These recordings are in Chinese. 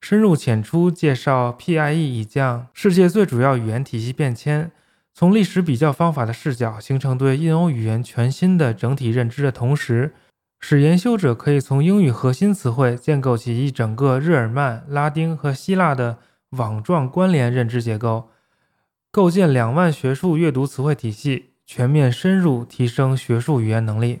深入浅出介绍 PIE 已降世界最主要语言体系变迁，从历史比较方法的视角形成对印欧语言全新的整体认知的同时，使研修者可以从英语核心词汇建构起一整个日耳曼、拉丁和希腊的网状关联认知结构，构建两万学术阅读词汇体系，全面深入提升学术语言能力。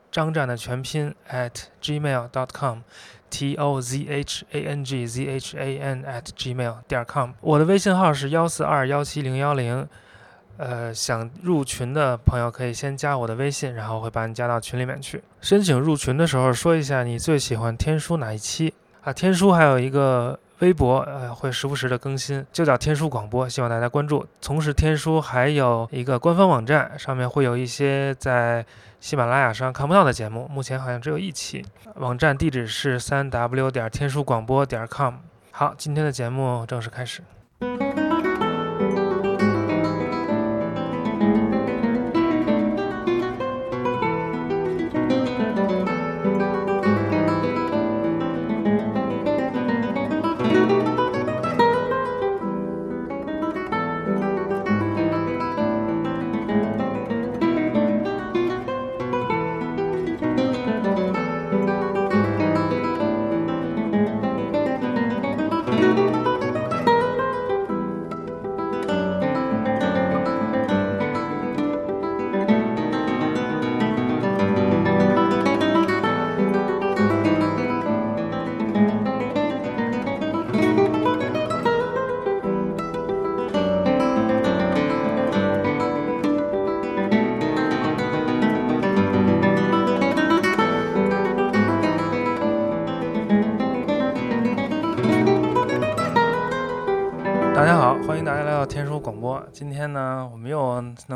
张战的全拼 at gmail dot com。t o z h a n g z h a n at gmail 点 com，我的微信号是幺四二幺七零幺零，呃，想入群的朋友可以先加我的微信，然后会把你加到群里面去。申请入群的时候说一下你最喜欢天书哪一期啊？天书还有一个微博，呃，会时不时的更新，就叫天书广播，希望大家关注。同时，天书还有一个官方网站，上面会有一些在。喜马拉雅上看不到的节目，目前好像只有一期。网站地址是三 w 点天书广播点 com。好，今天的节目正式开始。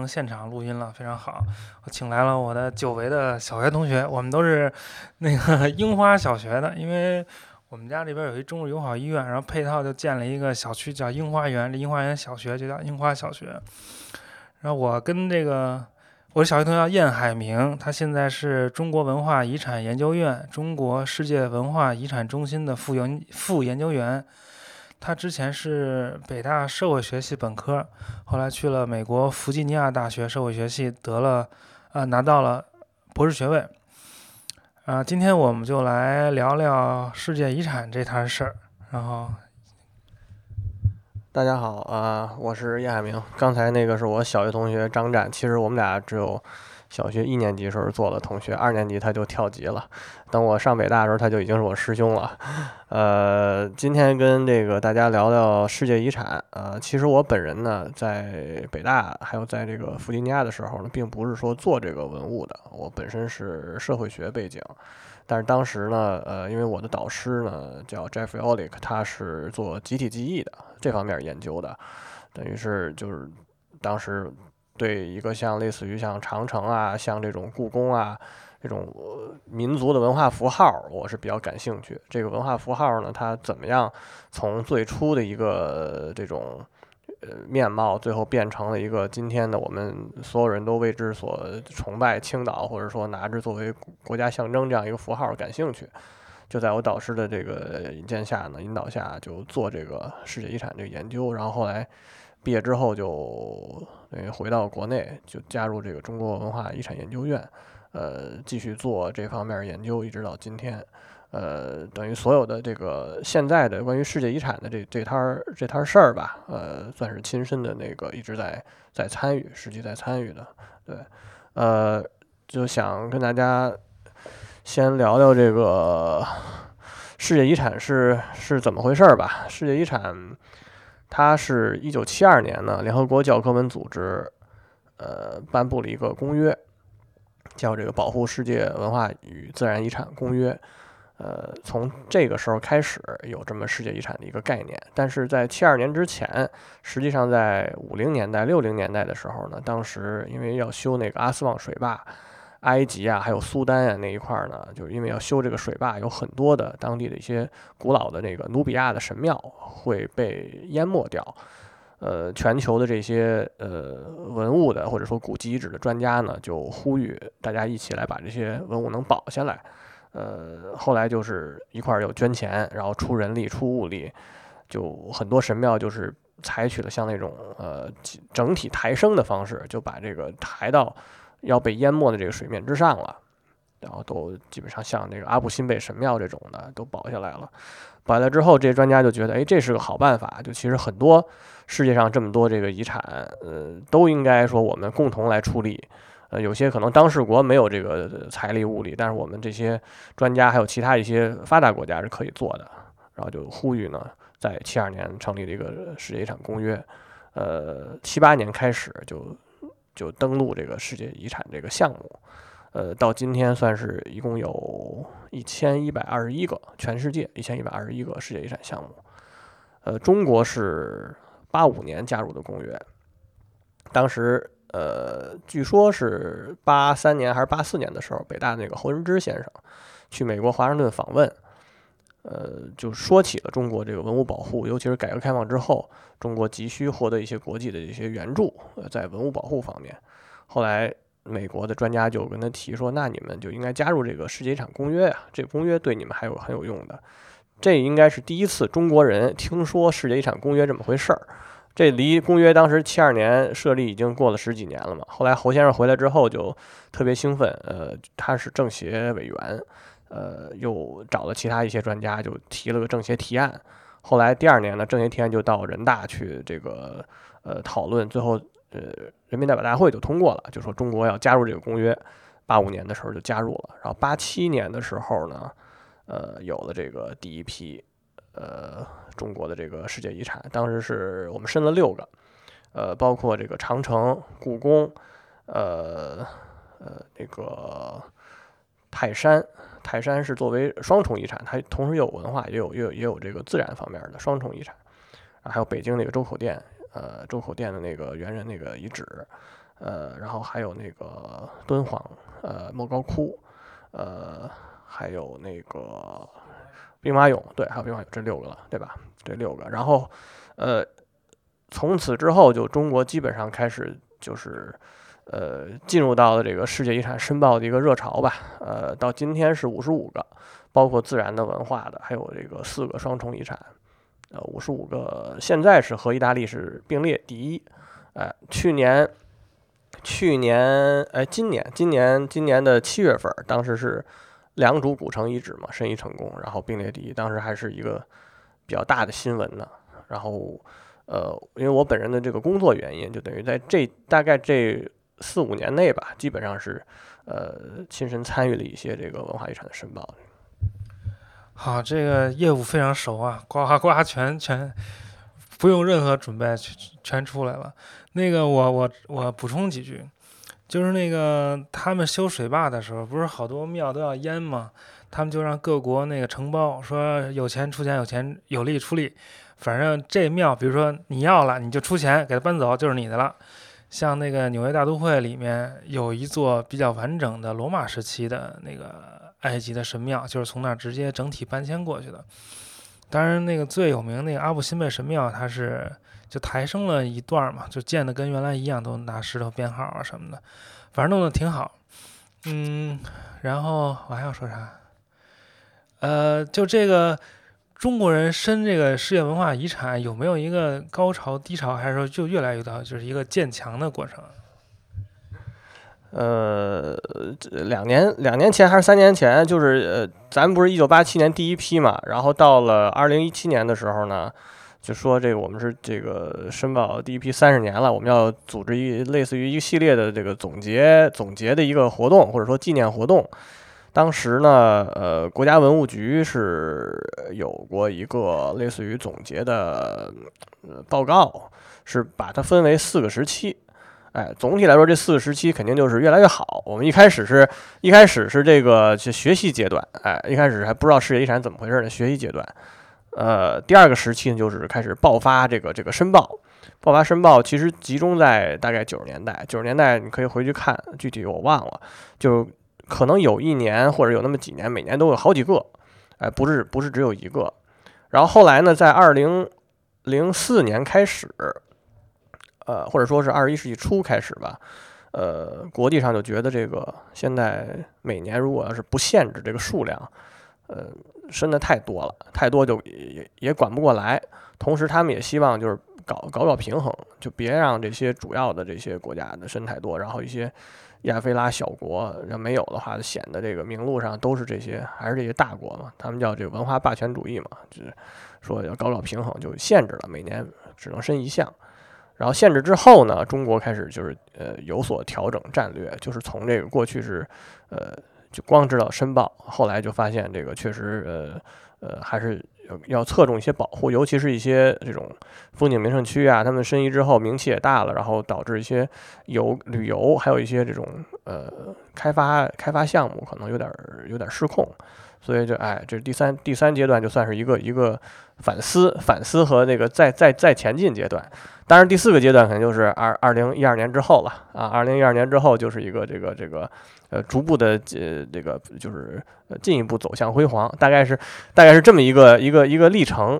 现场录音了，非常好。我请来了我的久违的小学同学，我们都是 那个 樱花小学的，因为我们家这边有一中日友好医院，然后配套就建了一个小区叫樱花园，这樱花园小学就叫樱花小学。然后我跟这个我的小学同学叫燕海明，他现在是中国文化遗产研究院中国世界文化遗产中心的副研副研究员。他之前是北大社会学系本科，后来去了美国弗吉尼亚大学社会学系，得了，呃，拿到了博士学位。啊，今天我们就来聊聊世界遗产这摊事儿。然后，大家好啊，我是叶海明。刚才那个是我小学同学张战，其实我们俩只有小学一年级时候做的同学，二年级他就跳级了。等我上北大的时候，他就已经是我师兄了。呃，今天跟这个大家聊聊世界遗产。呃，其实我本人呢，在北大还有在这个弗吉尼亚的时候呢，并不是说做这个文物的，我本身是社会学背景。但是当时呢，呃，因为我的导师呢叫 Jeffrey Olick，他是做集体记忆的这方面研究的，等于是就是当时。对一个像类似于像长城啊，像这种故宫啊，这种民族的文化符号，我是比较感兴趣。这个文化符号呢，它怎么样从最初的一个这种呃面貌，最后变成了一个今天的我们所有人都为之所崇拜、青岛，或者说拿着作为国家象征这样一个符号感兴趣。就在我导师的这个引荐下呢，引导下就做这个世界遗产这个研究，然后后来。毕业之后就等于回到国内，就加入这个中国文化遗产研究院，呃，继续做这方面研究，一直到今天，呃，等于所有的这个现在的关于世界遗产的这这摊儿这摊儿事儿吧，呃，算是亲身的那个一直在在参与，实际在参与的，对，呃，就想跟大家先聊聊这个世界遗产是是怎么回事儿吧，世界遗产。它是一九七二年呢，联合国教科文组织，呃，颁布了一个公约，叫这个《保护世界文化与自然遗产公约》。呃，从这个时候开始有这么世界遗产的一个概念。但是在七二年之前，实际上在五零年代、六零年代的时候呢，当时因为要修那个阿斯旺水坝。埃及啊，还有苏丹啊那一块儿呢，就是因为要修这个水坝，有很多的当地的一些古老的那个努比亚的神庙会被淹没掉。呃，全球的这些呃文物的或者说古籍遗址的专家呢，就呼吁大家一起来把这些文物能保下来。呃，后来就是一块儿有捐钱，然后出人力、出物力，就很多神庙就是采取了像那种呃整体抬升的方式，就把这个抬到。要被淹没的这个水面之上了，然后都基本上像那个阿布辛贝神庙这种的都保下来了。保下来之后，这些专家就觉得，哎，这是个好办法。就其实很多世界上这么多这个遗产，呃，都应该说我们共同来处理。呃，有些可能当事国没有这个财力物力，但是我们这些专家还有其他一些发达国家是可以做的。然后就呼吁呢，在七二年成立了一个世界遗产公约，呃，七八年开始就。就登录这个世界遗产这个项目，呃，到今天算是一共有一千一百二十一个，全世界一千一百二十一个世界遗产项目。呃，中国是八五年加入的公约，当时呃，据说是八三年还是八四年的时候，北大那个侯仁之先生去美国华盛顿访问。呃，就说起了中国这个文物保护，尤其是改革开放之后，中国急需获得一些国际的一些援助，呃，在文物保护方面。后来美国的专家就跟他提说，那你们就应该加入这个世界遗产公约呀，这公约对你们还有很有用的。这应该是第一次中国人听说世界遗产公约这么回事儿。这离公约当时七二年设立已经过了十几年了嘛。后来侯先生回来之后就特别兴奋，呃，他是政协委员。呃，又找了其他一些专家，就提了个政协提案。后来第二年呢，政协提案就到人大去这个呃讨论，最后呃人民代表大会就通过了，就说中国要加入这个公约。八五年的时候就加入了，然后八七年的时候呢，呃有了这个第一批呃中国的这个世界遗产，当时是我们申了六个，呃包括这个长城、故宫，呃呃那个泰山。泰山是作为双重遗产，它同时又有文化，也有也有也有这个自然方面的双重遗产。啊，还有北京那个周口店，呃，周口店的那个猿人那个遗址，呃，然后还有那个敦煌，呃，莫高窟，呃，还有那个兵马俑，对，还有兵马俑，这六个了，对吧？这六个，然后，呃，从此之后，就中国基本上开始就是。呃，进入到了这个世界遗产申报的一个热潮吧。呃，到今天是五十五个，包括自然的、文化的，还有这个四个双重遗产。呃，五十五个，现在是和意大利是并列第一。哎，去年，去年，哎，今年，今年，今年的七月份，当时是良渚古城遗址嘛，申遗成功，然后并列第一，当时还是一个比较大的新闻呢。然后，呃，因为我本人的这个工作原因，就等于在这大概这。四五年内吧，基本上是呃亲身参与了一些这个文化遗产的申报。好，这个业务非常熟啊，呱呱呱，全全不用任何准备，全全出来了。那个我我我补充几句，就是那个他们修水坝的时候，不是好多庙都要淹吗？他们就让各国那个承包说有钱出钱，有钱有力出力，反正这庙，比如说你要了，你就出钱给他搬走，就是你的了。像那个纽约大都会里面有一座比较完整的罗马时期的那个。埃及的神庙就是从那儿直接整体搬迁过去的。当然，那个最有名那个阿布辛贝神庙，它是就抬升了一段嘛，就建的跟原来一样，都拿石头编号啊什么的，反正弄得挺好。嗯，然后我还要说啥？呃，就这个中国人申这个世界文化遗产有没有一个高潮低潮，还是说就越来越到就是一个渐强的过程？呃，两年两年前还是三年前，就是呃，咱不是一九八七年第一批嘛，然后到了二零一七年的时候呢，就说这个我们是这个申报第一批三十年了，我们要组织一类似于一系列的这个总结总结的一个活动，或者说纪念活动。当时呢，呃，国家文物局是有过一个类似于总结的报告，是把它分为四个时期。哎，总体来说，这四个时期肯定就是越来越好。我们一开始是一开始是这个学习阶段，哎，一开始还不知道世界遗产怎么回事呢，学习阶段。呃，第二个时期呢，就是开始爆发这个这个申报，爆发申报其实集中在大概九十年代。九十年代你可以回去看，具体我忘了，就可能有一年或者有那么几年，每年都有好几个，哎，不是不是只有一个。然后后来呢，在二零零四年开始。呃，或者说是二十一世纪初开始吧，呃，国际上就觉得这个现在每年如果要是不限制这个数量，呃，申的太多了，太多就也也管不过来。同时，他们也希望就是搞搞搞平衡，就别让这些主要的这些国家的申太多，然后一些亚非拉小国要没有的话，显得这个名录上都是这些还是这些大国嘛，他们叫这个文化霸权主义嘛，就是说要搞搞平衡，就限制了每年只能申一项。然后限制之后呢，中国开始就是呃有所调整战略，就是从这个过去是呃就光知道申报，后来就发现这个确实呃呃还是要要侧重一些保护，尤其是一些这种风景名胜区啊，他们申遗之后名气也大了，然后导致一些游旅游还有一些这种呃开发开发项目可能有点有点失控，所以就哎这第三第三阶段就算是一个一个反思反思和那个再再再前进阶段。当然，第四个阶段可能就是二二零一二年之后了啊！二零一二年之后就是一个这个这个呃逐步的呃这个就是进一步走向辉煌，大概是大概是这么一个一个一个历程。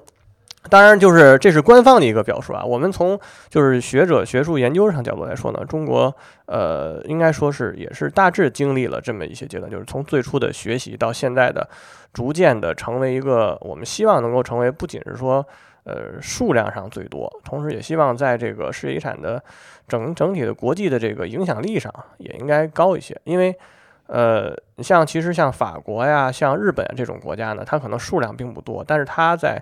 当然，就是这是官方的一个表述啊。我们从就是学者学术研究上角度来说呢，中国呃应该说是也是大致经历了这么一些阶段，就是从最初的学习到现在的逐渐的成为一个我们希望能够成为不仅是说。呃，数量上最多，同时也希望在这个世界遗产的整整体的国际的这个影响力上也应该高一些。因为，呃，像其实像法国呀、像日本这种国家呢，它可能数量并不多，但是它在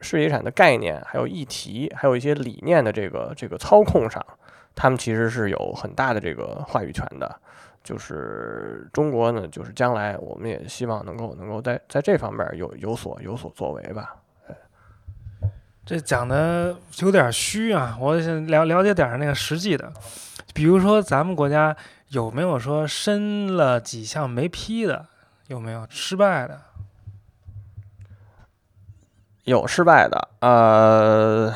世界遗产的概念、还有议题、还有一些理念的这个这个操控上，他们其实是有很大的这个话语权的。就是中国呢，就是将来我们也希望能够能够在在这方面有有所有所作为吧。哎这讲的有点虚啊，我想了了解点那个实际的，比如说咱们国家有没有说申了几项没批的，有没有失败的？有失败的，呃，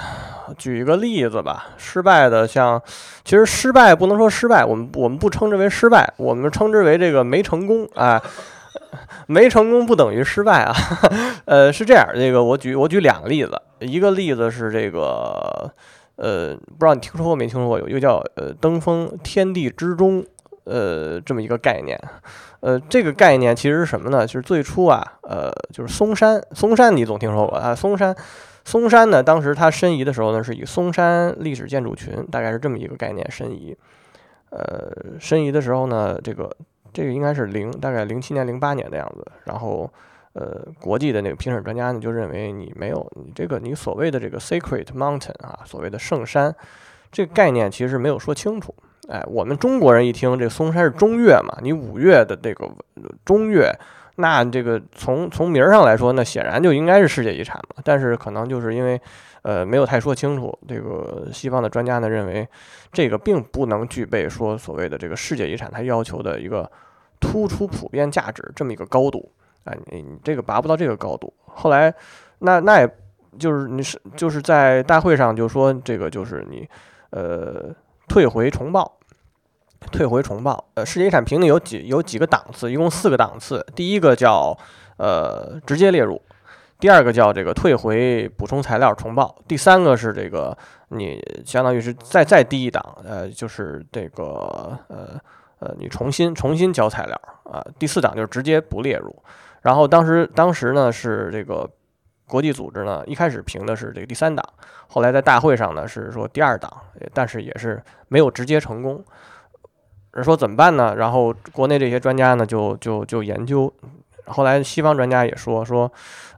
举一个例子吧，失败的像，其实失败不能说失败，我们我们不称之为失败，我们称之为这个没成功啊。没成功不等于失败啊，呃，是这样，这个我举我举两个例子，一个例子是这个，呃，不知道你听说过没？听说过有一个叫呃登峰天地之中，呃，这么一个概念，呃，这个概念其实是什么呢？就是最初啊，呃，就是嵩山，嵩山你总听说过啊，嵩山，嵩山呢，当时它申遗的时候呢，是以嵩山历史建筑群，大概是这么一个概念申遗，呃，申遗的时候呢，这个。这个应该是零，大概零七年、零八年的样子。然后，呃，国际的那个评审专家呢，就认为你没有你这个你所谓的这个 sacred mountain 啊，所谓的圣山，这个概念其实没有说清楚。哎，我们中国人一听这嵩山是中岳嘛，你五岳的这个中岳，那这个从从名儿上来说，那显然就应该是世界遗产嘛。但是可能就是因为呃没有太说清楚，这个西方的专家呢认为这个并不能具备说所谓的这个世界遗产它要求的一个突出普遍价值这么一个高度。哎，你你这个拔不到这个高度。后来，那那也就是你是就是在大会上就说这个就是你呃退回重报，退回重报。呃，世界遗产评定有几有几个档次，一共四个档次。第一个叫呃直接列入，第二个叫这个退回补充材料重报，第三个是这个你相当于是再再低一档，呃就是这个呃呃你重新重新交材料啊，第四档就是直接不列入。然后当时当时呢是这个国际组织呢一开始评的是这个第三档，后来在大会上呢是说第二档，但是也是没有直接成功。说怎么办呢？然后国内这些专家呢就就就研究，后来西方专家也说说，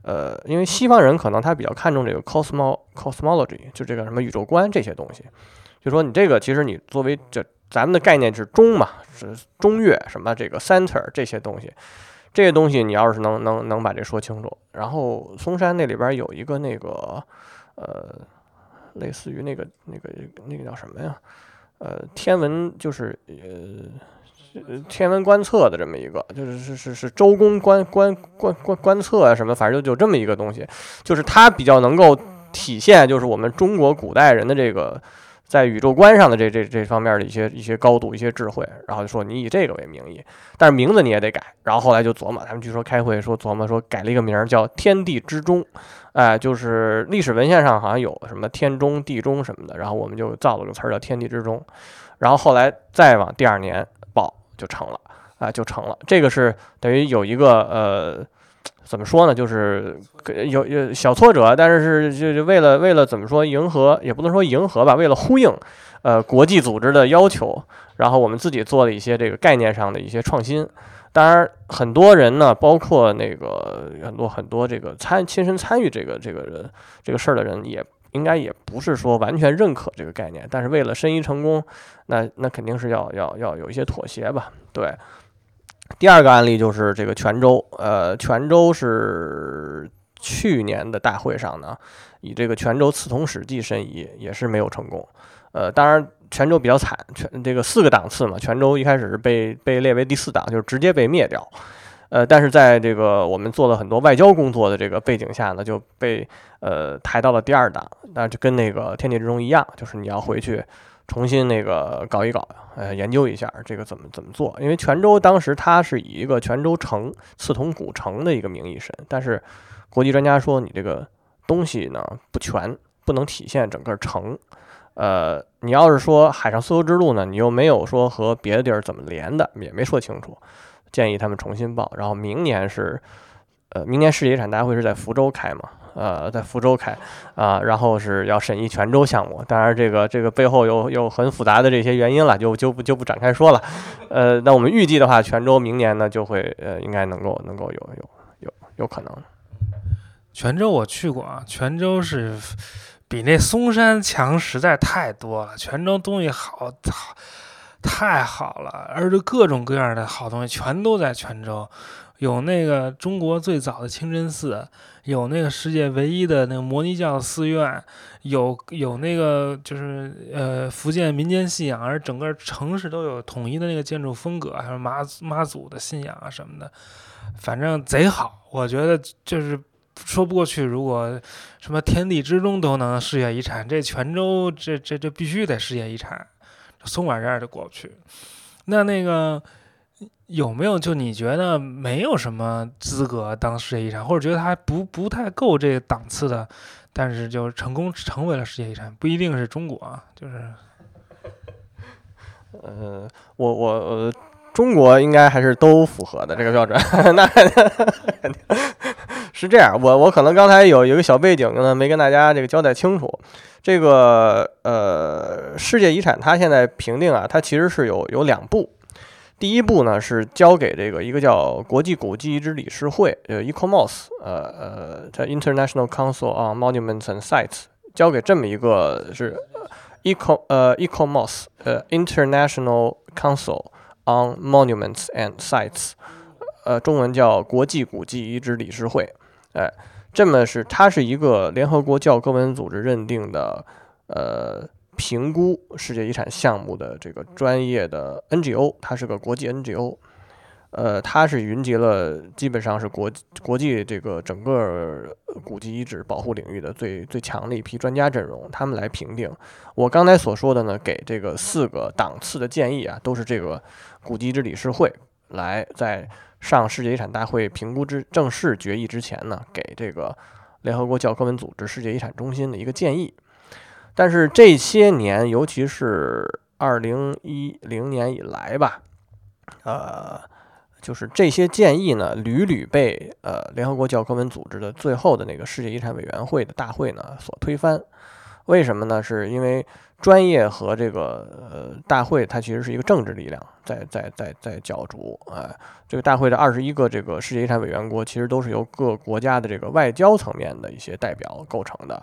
呃，因为西方人可能他比较看重这个 cosmo cosmology，就这个什么宇宙观这些东西，就说你这个其实你作为这咱们的概念是中嘛，是中岳什么这个 center 这些东西。这些东西你要是能能能把这说清楚，然后嵩山那里边有一个那个呃，类似于那个那个那个叫什么呀？呃，天文就是呃天文观测的这么一个，就是是是是周公观观观观观测啊什么，反正就就这么一个东西，就是它比较能够体现就是我们中国古代人的这个。在宇宙观上的这这这方面的一些一些高度、一些智慧，然后就说你以这个为名义，但是名字你也得改。然后后来就琢磨，他们据说开会说琢磨说改了一个名叫“天地之中”，哎，就是历史文献上好像有什么天中、地中什么的，然后我们就造了个词儿叫“天地之中”。然后后来再往第二年报就成了，啊，就成了。这个是等于有一个呃。怎么说呢？就是有有小挫折，但是是就就为了为了怎么说迎合，也不能说迎合吧，为了呼应，呃，国际组织的要求，然后我们自己做了一些这个概念上的一些创新。当然，很多人呢，包括那个很多很多这个参亲身参与这个这个人这个事儿的人，也应该也不是说完全认可这个概念。但是为了申遗成功，那那肯定是要要要有一些妥协吧？对。第二个案例就是这个泉州，呃，泉州是去年的大会上呢，以这个泉州刺桐史记申遗也是没有成功，呃，当然泉州比较惨，泉这个四个档次嘛，泉州一开始是被被列为第四档，就是直接被灭掉，呃，但是在这个我们做了很多外交工作的这个背景下呢，就被呃抬到了第二档，那就跟那个天地之中一样，就是你要回去。重新那个搞一搞，呃，研究一下这个怎么怎么做。因为泉州当时它是以一个泉州城刺桐古城的一个名义申，但是国际专家说你这个东西呢不全，不能体现整个城。呃，你要是说海上丝绸之路呢，你又没有说和别的地儿怎么连的，也没说清楚。建议他们重新报。然后明年是，呃，明年世界遗产大会是在福州开嘛？呃，在福州开啊，然后是要审议泉州项目，当然这个这个背后有有很复杂的这些原因了，就就不就不展开说了。呃，那我们预计的话，泉州明年呢就会呃，应该能够能够有有有有可能。泉州我去过啊，泉州是比那嵩山强实在太多了，泉州东西好好太好了，而且各种各样的好东西全都在泉州。有那个中国最早的清真寺，有那个世界唯一的那个摩尼教寺院，有有那个就是呃福建民间信仰，而整个城市都有统一的那个建筑风格，还有妈妈祖的信仰啊什么的，反正贼好。我觉得就是说不过去，如果什么天地之中都能世界遗产，这泉州这这这必须得世界遗产，松软这儿就过不去。那那个。有没有就你觉得没有什么资格当世界遗产，或者觉得还不不太够这个档次的，但是就成功成为了世界遗产，不一定是中国啊，就是，呃，我我呃，中国应该还是都符合的这个标准，那是这样，我我可能刚才有一个小背景呢，没跟大家这个交代清楚，这个呃，世界遗产它现在评定啊，它其实是有有两步。第一步呢是交给这个一个叫国际古迹遗址理事会，呃，ICOMOS，呃呃，叫 International Council on Monuments and Sites，交给这么一个是，eco 呃 ECOMOS 呃 International Council on Monuments and Sites，呃，中文叫国际古迹遗址理事会。哎，这么是它是一个联合国教科文组织认定的呃评估世界遗产项目的这个专业的 NGO，它是个国际 NGO。呃，它是云集了基本上是国国际这个整个古迹遗址保护领域的最最强的一批专家阵容，他们来评定。我刚才所说的呢，给这个四个档次的建议啊，都是这个古迹遗址理事会来在上世界遗产大会评估之正式决议之前呢，给这个联合国教科文组织世界遗产中心的一个建议。但是这些年，尤其是二零一零年以来吧，呃。就是这些建议呢，屡屡被呃联合国教科文组织的最后的那个世界遗产委员会的大会呢所推翻。为什么呢？是因为专业和这个呃大会它其实是一个政治力量在在在在角逐。哎，这个大会的二十一个这个世界遗产委员国其实都是由各国家的这个外交层面的一些代表构成的。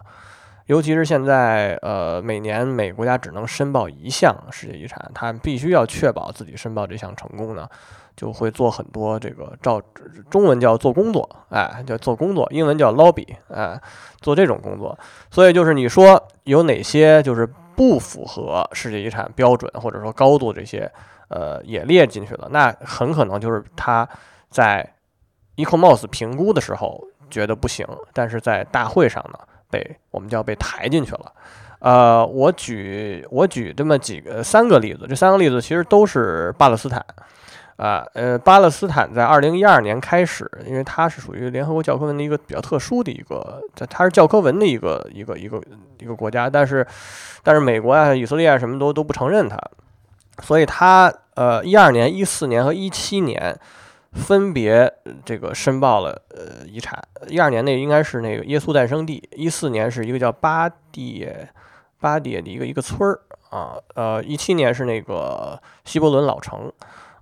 尤其是现在呃每年每个国家只能申报一项世界遗产，他必须要确保自己申报这项成功呢。就会做很多这个照中文叫做工作，哎，叫做工作，英文叫 lobby，哎，做这种工作。所以就是你说有哪些就是不符合世界遗产标准或者说高度这些，呃，也列进去了，那很可能就是他在 ECOMOS 评估的时候觉得不行，但是在大会上呢被我们就要被抬进去了。呃，我举我举这么几个三个例子，这三个例子其实都是巴勒斯坦。啊，呃，巴勒斯坦在二零一二年开始，因为它是属于联合国教科文的一个比较特殊的一个，它它是教科文的一个一个一个一个国家，但是但是美国啊、以色列啊什么都都不承认它，所以它呃一二年、一四年和一七年分别这个申报了呃遗产，一二年那应该是那个耶稣诞生地，一四年是一个叫巴蒂巴蒂的一个一个村儿啊，呃一七年是那个希伯伦老城。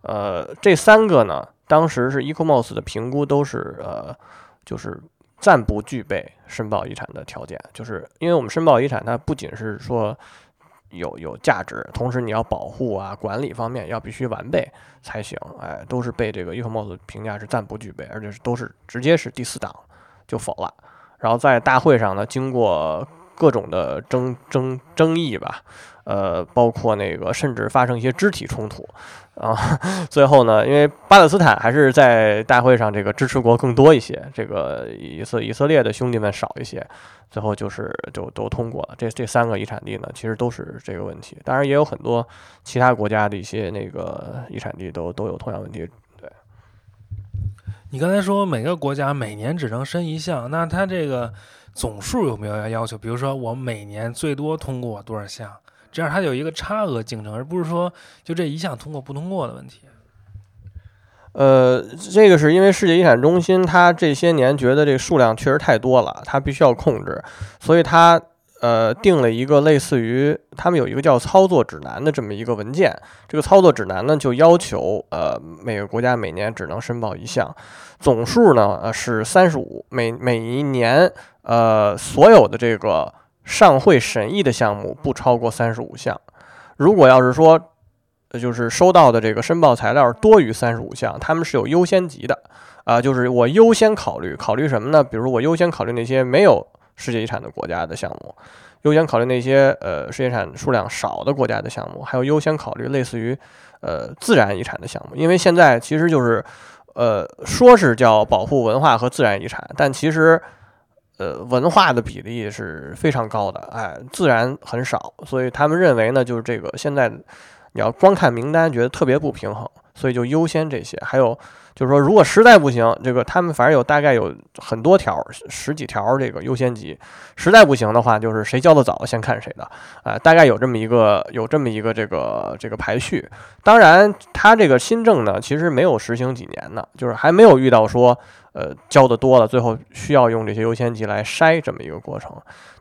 呃，这三个呢，当时是 ECOMOS 的评估都是呃，就是暂不具备申报遗产的条件，就是因为我们申报遗产，它不仅是说有有价值，同时你要保护啊、管理方面要必须完备才行，哎，都是被这个 ECOMOS 评价是暂不具备，而且是都是直接是第四档就否了，然后在大会上呢，经过各种的争争争议吧。呃，包括那个，甚至发生一些肢体冲突，啊，最后呢，因为巴勒斯坦还是在大会上这个支持国更多一些，这个以色以色列的兄弟们少一些，最后就是就都通过了。这这三个遗产地呢，其实都是这个问题，当然也有很多其他国家的一些那个遗产地都都有同样问题。对，你刚才说每个国家每年只能申一项，那它这个总数有没有要求？比如说我每年最多通过多少项？这样它有一个差额竞争，而不是说就这一项通过不通过的问题。呃，这个是因为世界遗产中心它这些年觉得这个数量确实太多了，它必须要控制，所以它呃定了一个类似于他们有一个叫操作指南的这么一个文件。这个操作指南呢就要求呃每个国家每年只能申报一项，总数呢呃是三十五，每每一年呃所有的这个。上会审议的项目不超过三十五项，如果要是说，就是收到的这个申报材料多于三十五项，他们是有优先级的，啊，就是我优先考虑考虑什么呢？比如我优先考虑那些没有世界遗产的国家的项目，优先考虑那些呃世界遗产数量少的国家的项目，还有优先考虑类似于呃自然遗产的项目，因为现在其实就是呃说是叫保护文化和自然遗产，但其实。呃，文化的比例是非常高的，哎，自然很少，所以他们认为呢，就是这个现在你要光看名单，觉得特别不平衡，所以就优先这些。还有就是说，如果实在不行，这个他们反正有大概有很多条，十几条这个优先级，实在不行的话，就是谁交的早先看谁的，啊，大概有这么一个有这么一个这个这个排序。当然，他这个新政呢，其实没有实行几年呢，就是还没有遇到说。呃，交的多了，最后需要用这些优先级来筛这么一个过程。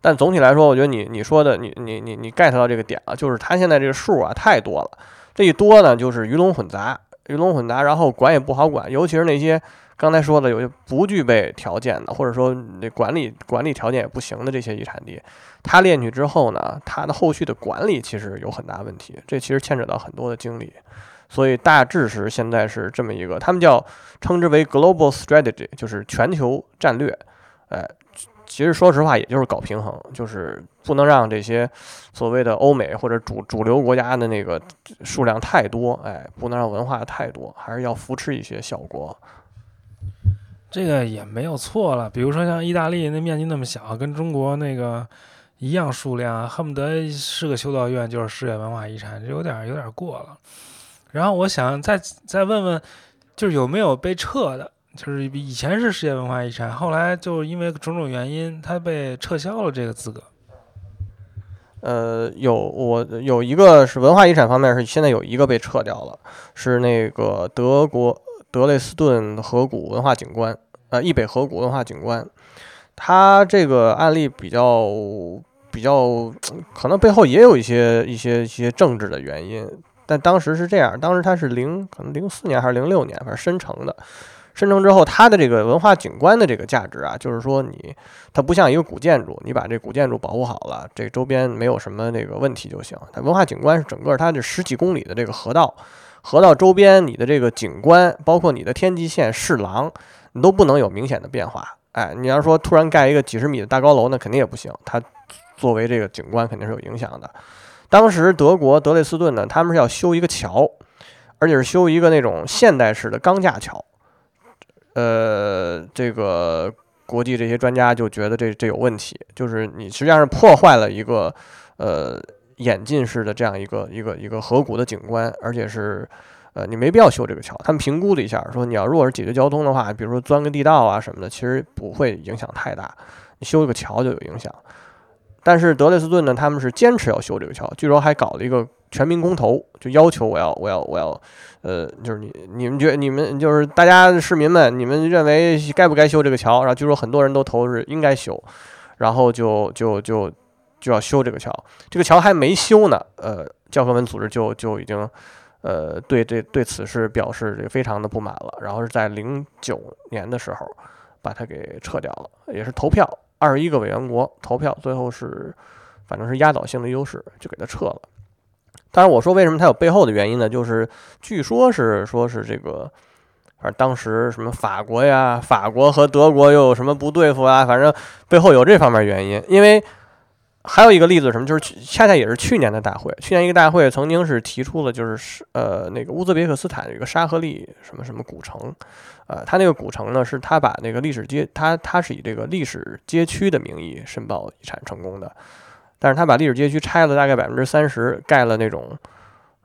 但总体来说，我觉得你你说的，你你你你 get 到这个点了，就是它现在这个数啊太多了。这一多呢，就是鱼龙混杂，鱼龙混杂，然后管也不好管，尤其是那些刚才说的有些不具备条件的，或者说那管理管理条件也不行的这些遗产地，他炼去之后呢，他的后续的管理其实有很大问题，这其实牵扯到很多的精力，所以大致是现在是这么一个，他们叫称之为 global strategy，就是全球战略，哎。其实说实话，也就是搞平衡，就是不能让这些所谓的欧美或者主主流国家的那个数量太多，哎，不能让文化太多，还是要扶持一些小国。这个也没有错了。比如说像意大利那面积那么小，跟中国那个一样数量，恨不得是个修道院就是世界文化遗产，这有点有点过了。然后我想再再问问，就是有没有被撤的？就是以前是世界文化遗产，后来就因为种种原因，它被撤销了这个资格。呃，有我有一个是文化遗产方面是现在有一个被撤掉了，是那个德国德累斯顿河谷文化景观，呃，易北河谷文化景观。它这个案例比较比较，可能背后也有一些一些一些政治的原因，但当时是这样，当时它是零可能零四年还是零六年，反正申城的。生成之后，它的这个文化景观的这个价值啊，就是说你它不像一个古建筑，你把这古建筑保护好了，这周边没有什么那个问题就行。它文化景观是整个它这十几公里的这个河道，河道周边你的这个景观，包括你的天际线、市廊，你都不能有明显的变化。哎，你要说突然盖一个几十米的大高楼，那肯定也不行。它作为这个景观肯定是有影响的。当时德国德累斯顿呢，他们是要修一个桥，而且是修一个那种现代式的钢架桥。呃，这个国际这些专家就觉得这这有问题，就是你实际上是破坏了一个呃演进式的这样一个一个一个河谷的景观，而且是呃你没必要修这个桥。他们评估了一下，说你要如果是解决交通的话，比如说钻个地道啊什么的，其实不会影响太大，你修一个桥就有影响。但是德累斯顿呢，他们是坚持要修这个桥，据说还搞了一个。全民公投就要求我要我要我要，呃，就是你你们觉你们就是大家市民们，你们认为该不该修这个桥？然后据说很多人都投是应该修，然后就就就就要修这个桥。这个桥还没修呢，呃，教科文组织就就已经呃对这对此事表示这个非常的不满了。然后是在零九年的时候把它给撤掉了，也是投票，二十一个委员国投票，最后是反正是压倒性的优势就给他撤了。当然，我说为什么他有背后的原因呢？就是据说是说是这个，反正当时什么法国呀，法国和德国又有什么不对付啊？反正背后有这方面原因。因为还有一个例子，什么就是恰恰也是去年的大会，去年一个大会曾经是提出了，就是呃那个乌兹别克斯坦有一个沙赫利什么什么古城，呃，他那个古城呢是他把那个历史街，他他是以这个历史街区的名义申报遗产成功的。但是他把历史街区拆了大概百分之三十，盖了那种，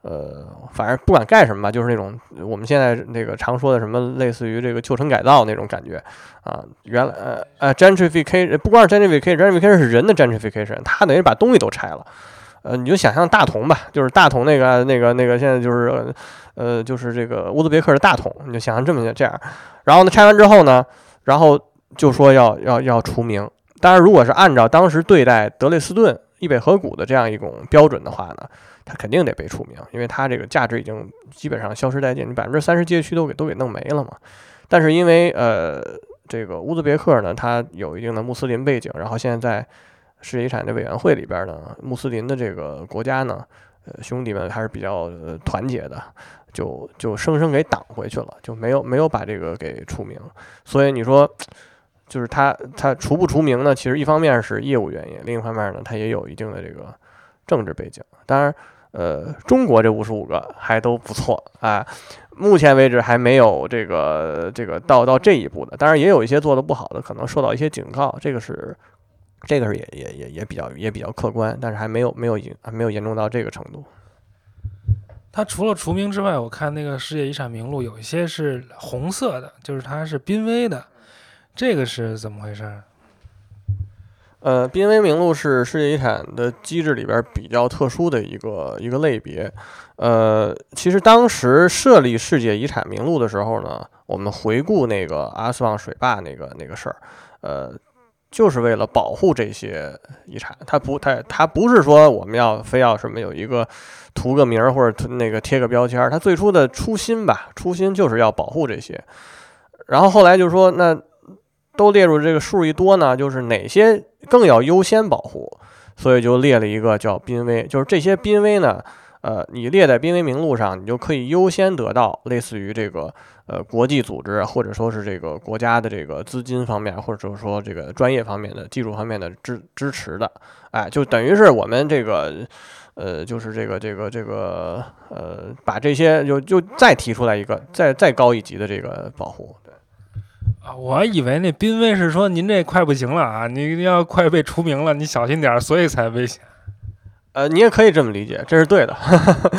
呃，反正不管盖什么吧，就是那种我们现在那个常说的什么类似于这个旧城改造那种感觉啊。原来呃呃，gentrification 不光是 gentrification，gentrification 是人的 gentrification，他等于把东西都拆了。呃，你就想象大同吧，就是大同那个那个那个现在就是呃就是这个乌兹别克的大同，你就想象这么这样。然后呢，拆完之后呢，然后就说要要要除名。当然，如果是按照当时对待德累斯顿易北河谷的这样一种标准的话呢，它肯定得被除名，因为它这个价值已经基本上消失殆尽，你百分之三十街区都给都给弄没了嘛。但是因为呃这个乌兹别克呢，它有一定的穆斯林背景，然后现在在世界遗产的委员会里边呢，穆斯林的这个国家呢，呃兄弟们还是比较团结的，就就生生给挡回去了，就没有没有把这个给除名。所以你说。就是它，它除不除名呢？其实一方面是业务原因，另一方面呢，它也有一定的这个政治背景。当然，呃，中国这五十五个还都不错啊，目前为止还没有这个这个到到这一步的。当然，也有一些做的不好的，可能受到一些警告，这个是这个是也也也也比较也比较客观，但是还没有没有严还没有严重到这个程度。它除了除名之外，我看那个世界遗产名录有一些是红色的，就是它是濒危的。这个是怎么回事？呃，濒危名录是世界遗产的机制里边比较特殊的一个一个类别。呃，其实当时设立世界遗产名录的时候呢，我们回顾那个阿斯旺水坝那个那个事儿，呃，就是为了保护这些遗产。它不，它它不是说我们要非要什么有一个涂个名儿或者那个贴个标签儿。它最初的初心吧，初心就是要保护这些。然后后来就说那都列入这个数一多呢，就是哪些更要优先保护，所以就列了一个叫濒危，就是这些濒危呢。呃，你列在濒危名录上，你就可以优先得到类似于这个呃国际组织或者说是这个国家的这个资金方面，或者说这个专业方面的技术方面的支支持的，哎，就等于是我们这个呃，就是这个这个这个呃，把这些就就再提出来一个再再高一级的这个保护。啊，我以为那濒危是说您这快不行了啊，你要快被除名了，你小心点，所以才危险。呃，你也可以这么理解，这是对的。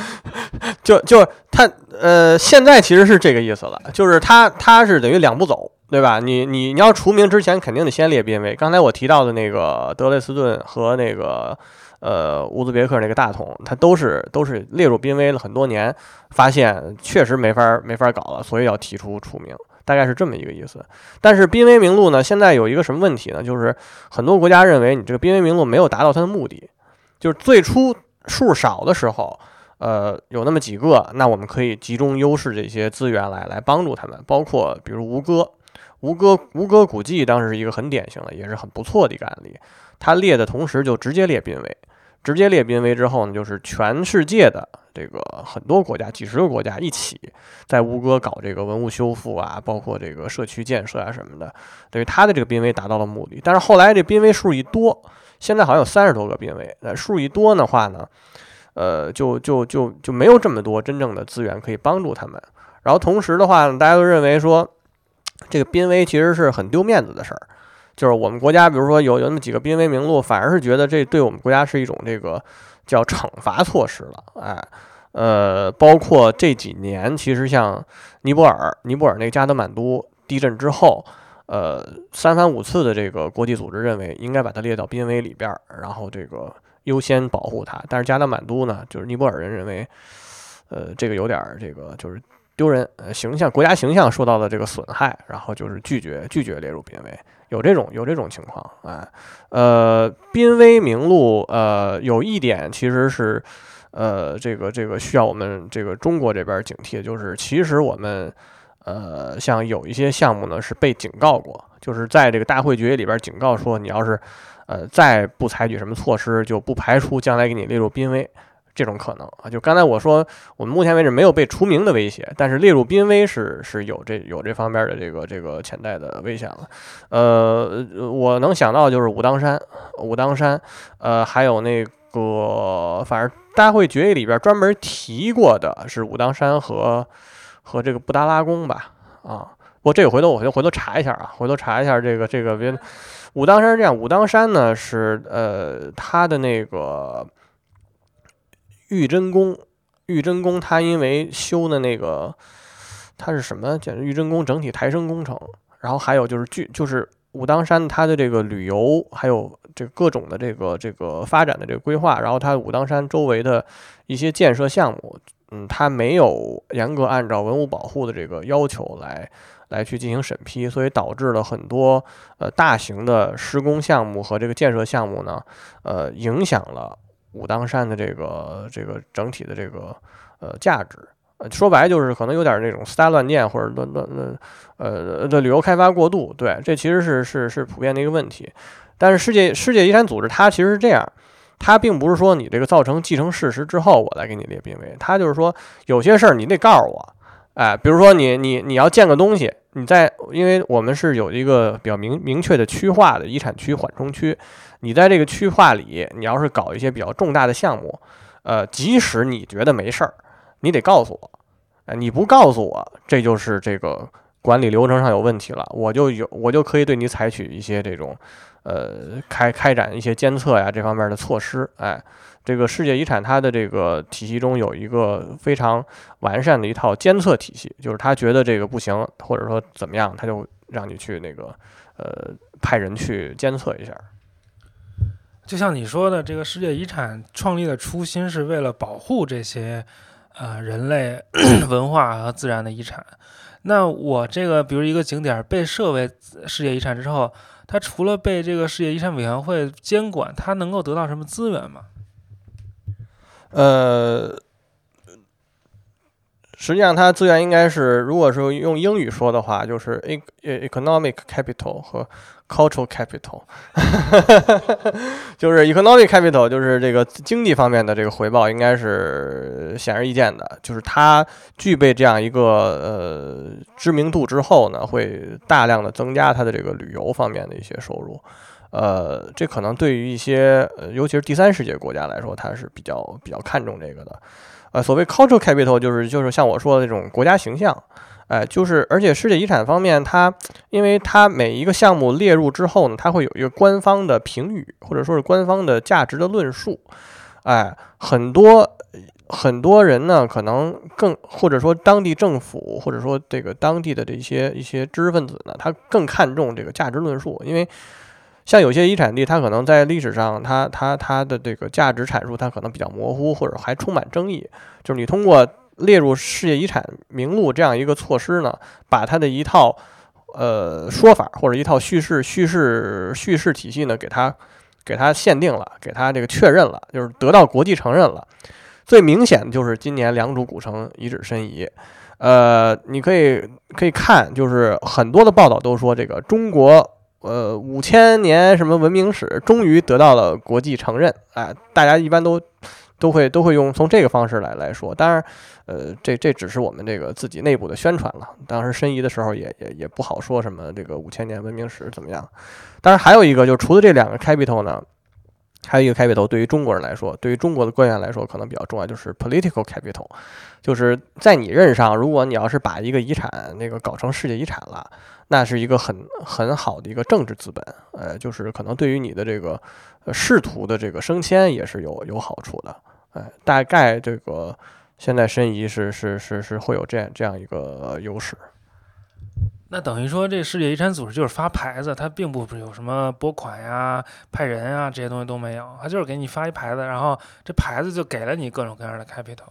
就就他呃，现在其实是这个意思了，就是他他是等于两步走，对吧？你你你要除名之前，肯定得先列濒危。刚才我提到的那个德累斯顿和那个呃乌兹别克那个大统，它都是都是列入濒危了很多年，发现确实没法没法搞了，所以要提出除名，大概是这么一个意思。但是濒危名录呢，现在有一个什么问题呢？就是很多国家认为你这个濒危名录没有达到它的目的。就是最初数少的时候，呃，有那么几个，那我们可以集中优势这些资源来来帮助他们，包括比如吴哥，吴哥吴哥古迹当时是一个很典型的，也是很不错的一个案例。它列的同时就直接列濒危，直接列濒危之后呢，就是全世界的这个很多国家，几十个国家一起在吴哥搞这个文物修复啊，包括这个社区建设啊什么的，等于它的这个濒危达到了目的。但是后来这濒危数一多。现在好像有三十多个濒危，那数一多的话呢，呃，就就就就没有这么多真正的资源可以帮助他们。然后同时的话呢，大家都认为说，这个濒危其实是很丢面子的事儿，就是我们国家，比如说有有那么几个濒危名录，反而是觉得这对我们国家是一种这个叫惩罚措施了。哎，呃，包括这几年，其实像尼泊尔，尼泊尔那个加德满都地震之后。呃，三番五次的这个国际组织认为应该把它列到濒危里边，然后这个优先保护它。但是加德满都呢，就是尼泊尔人认为，呃，这个有点这个就是丢人，呃，形象国家形象受到了这个损害，然后就是拒绝拒绝列入濒危。有这种有这种情况啊。呃，濒危名录，呃，有一点其实是，呃，这个这个需要我们这个中国这边警惕，就是其实我们。呃，像有一些项目呢是被警告过，就是在这个大会决议里边警告说，你要是呃再不采取什么措施，就不排除将来给你列入濒危这种可能啊。就刚才我说，我们目前为止没有被除名的威胁，但是列入濒危是是有这有这方面的这个这个潜在的危险了。呃，我能想到就是武当山，武当山，呃，还有那个反正大会决议里边专门提过的是武当山和。和这个布达拉宫吧，啊，我这个回头我回头回头查一下啊，回头查一下这个这个别，武当山是这样，武当山呢是呃它的那个玉真宫，玉真宫它因为修的那个它是什么？简直玉真宫整体抬升工程，然后还有就是据就是武当山它的这个旅游还有这各种的这个这个发展的这个规划，然后它武当山周围的一些建设项目。嗯，它没有严格按照文物保护的这个要求来来去进行审批，所以导致了很多呃大型的施工项目和这个建设项目呢，呃，影响了武当山的这个这个整体的这个呃价值。说白就是可能有点那种私搭乱建或者乱乱乱呃的旅游开发过度。对，这其实是是是普遍的一个问题。但是世界世界遗产组织它其实是这样。它并不是说你这个造成既成事实之后，我来给你列濒危。它就是说有些事儿你得告诉我，哎，比如说你你你要建个东西，你在，因为我们是有一个比较明明确的区划的遗产区缓冲区，你在这个区划里，你要是搞一些比较重大的项目，呃，即使你觉得没事儿，你得告诉我，哎，你不告诉我，这就是这个管理流程上有问题了，我就有我就可以对你采取一些这种。呃，开开展一些监测呀这方面的措施，哎，这个世界遗产它的这个体系中有一个非常完善的一套监测体系，就是他觉得这个不行，或者说怎么样，他就让你去那个呃派人去监测一下。就像你说的，这个世界遗产创立的初心是为了保护这些呃人类 文化和自然的遗产。那我这个比如一个景点被设为世界遗产之后。它除了被这个世界遗产委员会监管，它能够得到什么资源吗？呃，实际上它资源应该是，如果说用英语说的话，就是 e economic capital 和 cultural capital，就是 economic capital 就是这个经济方面的这个回报应该是显而易见的，就是它具备这样一个呃知名度之后呢，会大量的增加它的这个旅游方面的一些收入。呃，这可能对于一些，呃，尤其是第三世界国家来说，它是比较比较看重这个的。呃，所谓 cultural capital 就是就是像我说的那种国家形象，哎，就是而且世界遗产方面，它因为它每一个项目列入之后呢，它会有一个官方的评语，或者说是官方的价值的论述，哎，很多很多人呢，可能更或者说当地政府或者说这个当地的这些一些知识分子呢，他更看重这个价值论述，因为。像有些遗产地，它可能在历史上，它它它的这个价值阐述，它可能比较模糊，或者还充满争议。就是你通过列入世界遗产名录这样一个措施呢，把它的一套呃说法或者一套叙事叙事叙事体系呢，给它给它限定了，给它这个确认了，就是得到国际承认了。最明显的就是今年良渚古城遗址申遗，呃，你可以可以看，就是很多的报道都说这个中国。呃，五千年什么文明史终于得到了国际承认，哎，大家一般都都会都会用从这个方式来来说。当然，呃，这这只是我们这个自己内部的宣传了。当时申遗的时候也也也不好说什么这个五千年文明史怎么样。当然还有一个，就除了这两个 capital 呢，还有一个 capital 对于中国人来说，对于中国的官员来说可能比较重要，就是 political capital，就是在你任上，如果你要是把一个遗产那个搞成世界遗产了。那是一个很很好的一个政治资本，呃，就是可能对于你的这个仕途的这个升迁也是有有好处的，哎，大概这个现在申遗是是是是会有这样这样一个优势。那等于说，这世界遗产组织就是发牌子，它并不是有什么拨款呀、派人啊这些东西都没有，它就是给你发一牌子，然后这牌子就给了你各种各样的 capital。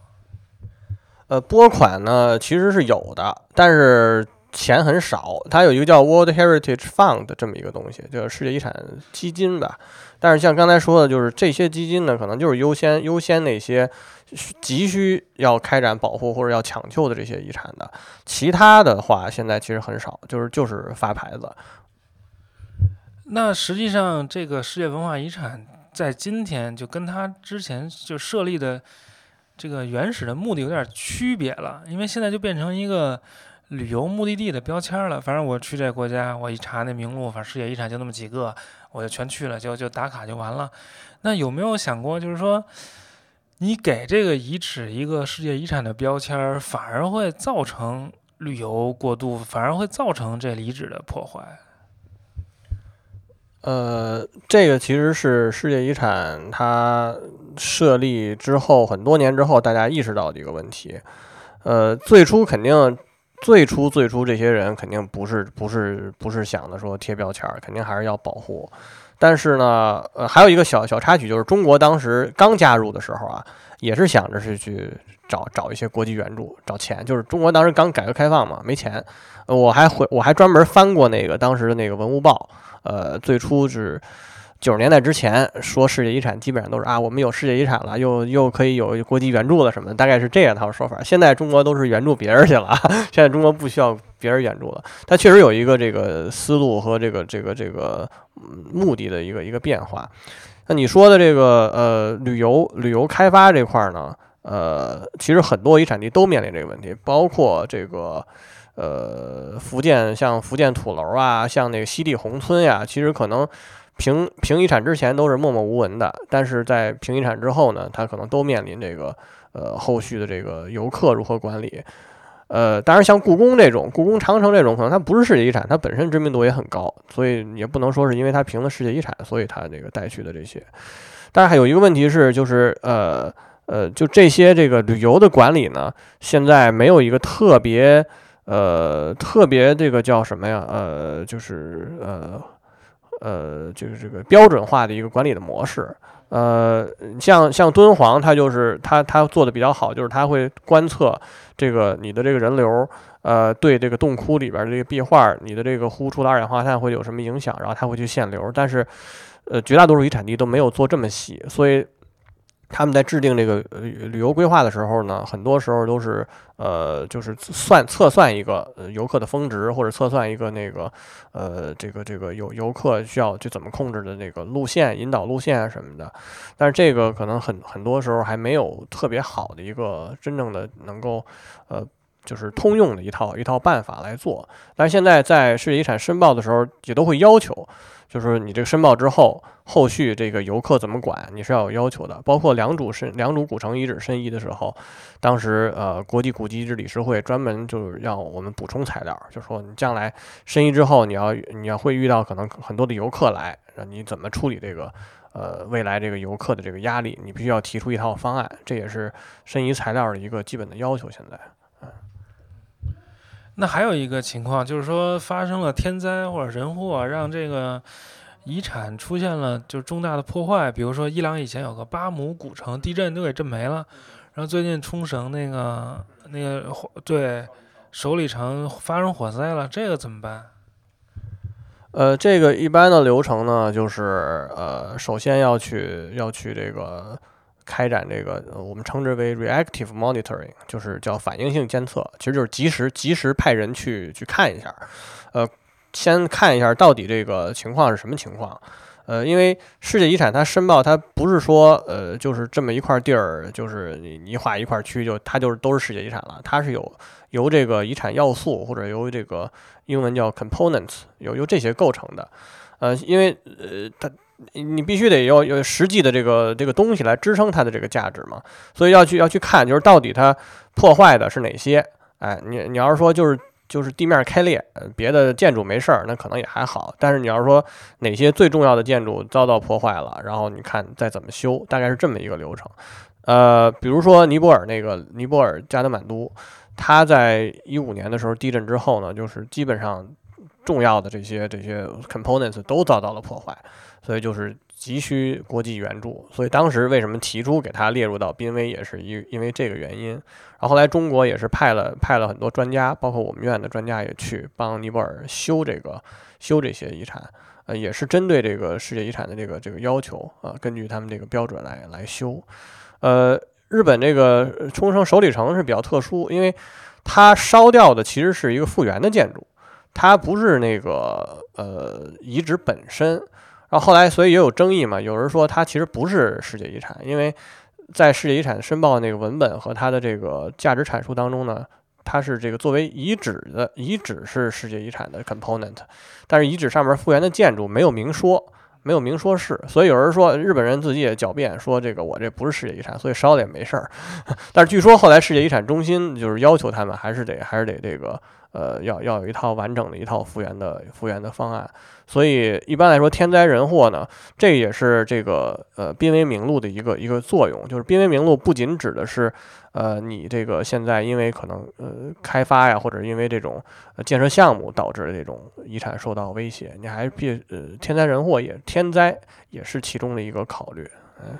呃，拨款呢其实是有的，但是。钱很少，它有一个叫 World Heritage Fund 这么一个东西，就是世界遗产基金吧。但是像刚才说的，就是这些基金呢，可能就是优先优先那些急需要开展保护或者要抢救的这些遗产的。其他的话，现在其实很少，就是就是发牌子。那实际上，这个世界文化遗产在今天就跟它之前就设立的这个原始的目的有点区别了，因为现在就变成一个。旅游目的地的标签了，反正我去这国家，我一查那名录，反正世界遗产就那么几个，我就全去了，就就打卡就完了。那有没有想过，就是说，你给这个遗址一个世界遗产的标签，反而会造成旅游过度，反而会造成这遗址的破坏？呃，这个其实是世界遗产它设立之后很多年之后，大家意识到的一个问题。呃，最初肯定。最初最初，这些人肯定不是不是不是想的说贴标签儿，肯定还是要保护。但是呢，呃，还有一个小小插曲，就是中国当时刚加入的时候啊，也是想着是去找找一些国际援助，找钱。就是中国当时刚改革开放嘛，没钱。我还回我还专门翻过那个当时的那个文物报，呃，最初是。九十年代之前说世界遗产，基本上都是啊，我们有世界遗产了，又又可以有国际援助了什么的，大概是这样套说法。现在中国都是援助别人去了，现在中国不需要别人援助了。它确实有一个这个思路和这个这个这个目的的一个一个变化。那你说的这个呃旅游旅游开发这块呢，呃，其实很多遗产地都面临这个问题，包括这个呃福建像福建土楼啊，像那个西递宏村呀，其实可能。评评遗产之前都是默默无闻的，但是在评遗产之后呢，它可能都面临这个呃后续的这个游客如何管理。呃，当然像故宫这种，故宫长城这种，可能它不是世界遗产，它本身知名度也很高，所以也不能说是因为它评了世界遗产，所以它这个带去的这些。但是还有一个问题是，就是呃呃，就这些这个旅游的管理呢，现在没有一个特别呃特别这个叫什么呀？呃，就是呃。呃，就是这个标准化的一个管理的模式。呃，像像敦煌，它就是它它做的比较好，就是它会观测这个你的这个人流，呃，对这个洞窟里边的这个壁画，你的这个呼出的二氧化碳会有什么影响，然后它会去限流。但是，呃，绝大多数遗产地都没有做这么细，所以他们在制定这个呃旅游规划的时候呢，很多时候都是呃，就是算测算一个游客的峰值，或者测算一个那个呃这个这个游游客需要去怎么控制的那个路线、引导路线啊什么的。但是这个可能很很多时候还没有特别好的一个真正的能够呃就是通用的一套一套办法来做。但是现在在世界遗产申报的时候，也都会要求。就是你这个申报之后，后续这个游客怎么管，你是要有要求的。包括良渚申良渚古城遗址申遗的时候，当时呃国际古迹遗址理事会专门就是要我们补充材料，就说你将来申遗之后，你要你要会遇到可能很多的游客来，你怎么处理这个呃未来这个游客的这个压力，你必须要提出一套方案，这也是申遗材料的一个基本的要求。现在。那还有一个情况，就是说发生了天灾或者人祸，让这个遗产出现了就重大的破坏。比如说伊朗以前有个巴姆古城，地震都给震没了。然后最近冲绳那个那个对首里城发生火灾了，这个怎么办？呃，这个一般的流程呢，就是呃，首先要去要去这个。开展这个，我们称之为 reactive monitoring，就是叫反应性监测，其实就是及时及时派人去去看一下，呃，先看一下到底这个情况是什么情况，呃，因为世界遗产它申报它不是说呃就是这么一块地儿，就是你你划一块区就它就是都是世界遗产了，它是有由这个遗产要素或者由这个英文叫 components，由由这些构成的，呃，因为呃它。你必须得有有实际的这个这个东西来支撑它的这个价值嘛，所以要去要去看，就是到底它破坏的是哪些？哎，你你要是说就是就是地面开裂，别的建筑没事儿，那可能也还好。但是你要是说哪些最重要的建筑遭到破坏了，然后你看再怎么修，大概是这么一个流程。呃，比如说尼泊尔那个尼泊尔加德满都，它在一五年的时候地震之后呢，就是基本上重要的这些这些 components 都遭到了破坏。所以就是急需国际援助，所以当时为什么提出给他列入到濒危，也是因因为这个原因。然后后来中国也是派了派了很多专家，包括我们院的专家也去帮尼泊尔修这个修这些遗产，呃，也是针对这个世界遗产的这个这个要求啊，根据他们这个标准来来修。呃，日本这个冲绳首里城是比较特殊，因为它烧掉的其实是一个复原的建筑，它不是那个呃遗址本身。然后后来，所以也有争议嘛。有人说它其实不是世界遗产，因为在世界遗产申报那个文本和它的这个价值阐述当中呢，它是这个作为遗址的遗址是世界遗产的 component，但是遗址上面复原的建筑没有明说，没有明说是。所以有人说日本人自己也狡辩说这个我这不是世界遗产，所以烧了也没事儿。但是据说后来世界遗产中心就是要求他们还是得还是得这个。呃，要要有一套完整的一套复原的复原的方案，所以一般来说，天灾人祸呢，这也是这个呃濒危名录的一个一个作用。就是濒危名录不仅指的是，呃，你这个现在因为可能呃开发呀，或者因为这种建设项目导致的这种遗产受到威胁，你还必呃天灾人祸也天灾也是其中的一个考虑。嗯，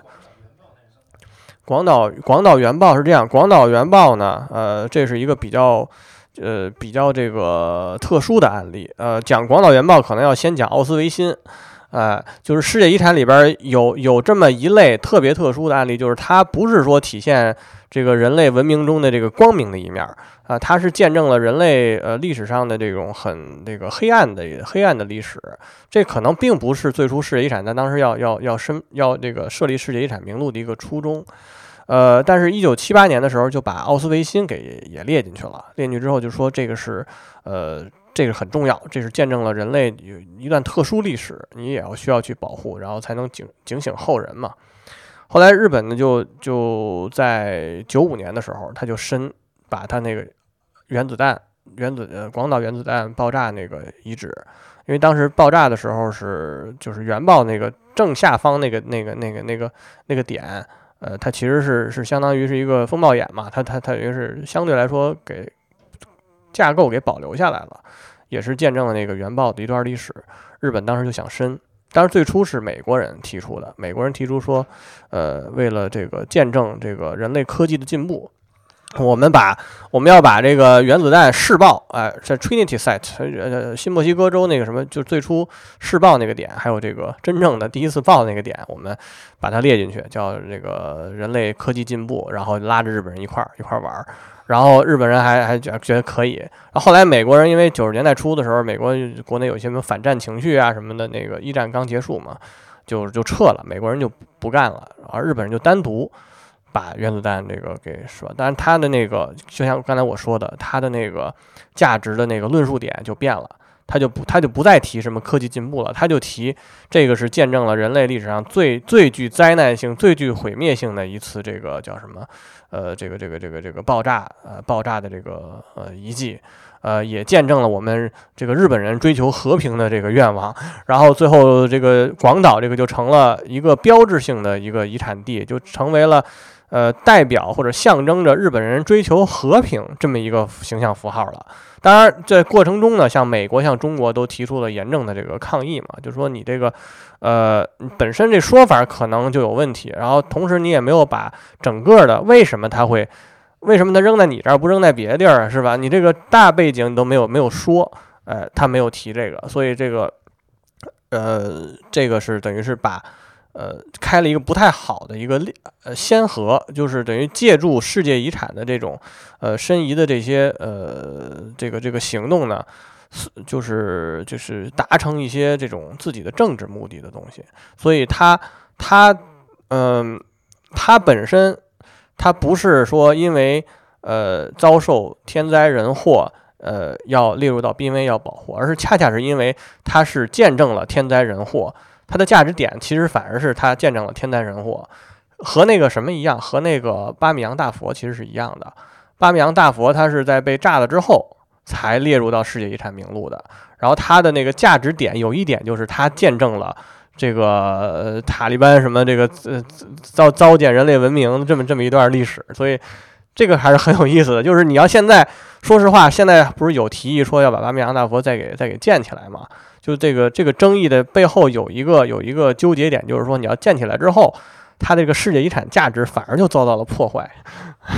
广岛广岛原爆是这样，广岛原爆呢，呃，这是一个比较。呃，比较这个特殊的案例，呃，讲广岛原爆可能要先讲奥斯维辛，呃，就是世界遗产里边有有这么一类特别特殊的案例，就是它不是说体现这个人类文明中的这个光明的一面啊，它是见证了人类呃历史上的这种很这个黑暗的黑暗的历史，这可能并不是最初世界遗产它当时要要要申要这个设立世界遗产名录的一个初衷。呃，但是，一九七八年的时候就把奥斯维辛给也列进去了。列进去之后就说这个是，呃，这个很重要，这是见证了人类有一段特殊历史，你也要需要去保护，然后才能警警醒后人嘛。后来日本呢，就就在九五年的时候，他就申把他那个原子弹、原子呃广岛原子弹爆炸那个遗址，因为当时爆炸的时候是就是原爆那个正下方那个那个那个那个那个点。呃，它其实是是相当于是一个风暴眼嘛，它它它于是相对来说给架构给保留下来了，也是见证了那个原爆的一段历史。日本当时就想申，当时最初是美国人提出的，美国人提出说，呃，为了这个见证这个人类科技的进步，我们把我们要把这个原子弹试爆，哎，在 Trinity Site，呃，新墨西哥州那个什么，就最初试爆那个点，还有这个真正的第一次爆那个点，我们把它列进去，叫这个人类科技进步，然后拉着日本人一块儿一块儿玩儿，然后日本人还还觉觉得可以，然后后来美国人因为九十年代初的时候，美国国内有些什么反战情绪啊什么的，那个一战刚结束嘛，就就撤了，美国人就不干了，而日本人就单独。把原子弹这个给说，但是他的那个就像刚才我说的，它的那个价值的那个论述点就变了，他就不他就不再提什么科技进步了，他就提这个是见证了人类历史上最最具灾难性、最具毁灭性的一次这个叫什么？呃，这个这个这个这个爆炸呃爆炸的这个呃遗迹，呃也见证了我们这个日本人追求和平的这个愿望，然后最后这个广岛这个就成了一个标志性的一个遗产地，就成为了。呃，代表或者象征着日本人追求和平这么一个形象符号了。当然，在过程中呢，像美国、像中国都提出了严正的这个抗议嘛，就是说你这个，呃，本身这说法可能就有问题。然后，同时你也没有把整个的为什么他会，为什么他扔在你这儿不扔在别的地儿，是吧？你这个大背景都没有没有说，呃，他没有提这个，所以这个，呃，这个是等于是把。呃，开了一个不太好的一个呃先河，就是等于借助世界遗产的这种呃申遗的这些呃这个这个行动呢，是就是就是达成一些这种自己的政治目的的东西。所以他他嗯，他本身他不是说因为呃遭受天灾人祸呃要列入到濒危要保护，而是恰恰是因为它是见证了天灾人祸。它的价值点其实反而是它见证了天灾人祸，和那个什么一样，和那个巴米扬大佛其实是一样的。巴米扬大佛它是在被炸了之后才列入到世界遗产名录的，然后它的那个价值点有一点就是它见证了这个塔利班什么这个呃遭糟践人类文明这么这么一段历史，所以这个还是很有意思的。就是你要现在说实话，现在不是有提议说要把巴米扬大佛再给再给建起来吗？就这个这个争议的背后有一个有一个纠结点，就是说你要建起来之后，它这个世界遗产价值反而就遭到了破坏，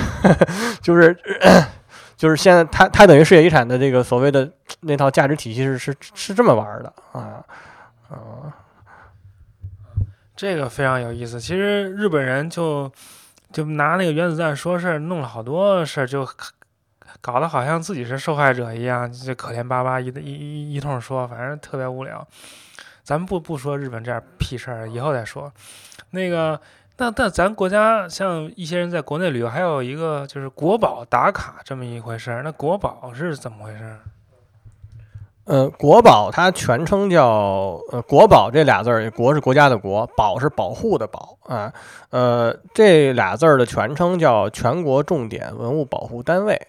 就是就是现在它它等于世界遗产的这个所谓的那套价值体系是是是这么玩的啊啊，这个非常有意思。其实日本人就就拿那个原子弹说事儿，弄了好多事儿就。搞得好像自己是受害者一样，就可怜巴巴一一一一通说，反正特别无聊。咱们不不说日本这样屁事儿，以后再说。那个，那那咱国家像一些人在国内旅游，还有一个就是国宝打卡这么一回事儿。那国宝是怎么回事？呃，国宝它全称叫呃国宝这俩字儿，国是国家的国，宝是保护的保啊。呃，这俩字儿的全称叫全国重点文物保护单位。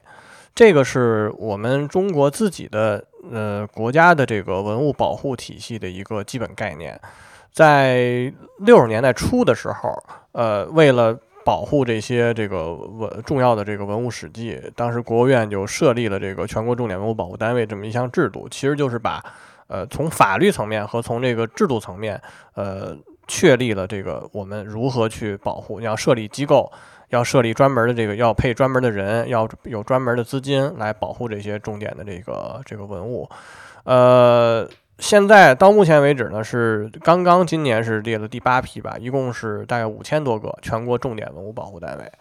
这个是我们中国自己的呃国家的这个文物保护体系的一个基本概念，在六十年代初的时候，呃，为了保护这些这个文重要的这个文物史迹，当时国务院就设立了这个全国重点文物保护单位这么一项制度，其实就是把呃从法律层面和从这个制度层面，呃，确立了这个我们如何去保护，要设立机构。要设立专门的这个，要配专门的人，要有专门的资金来保护这些重点的这个这个文物。呃，现在到目前为止呢，是刚刚今年是列了第八批吧，一共是大概五千多个全国重点文物保护单位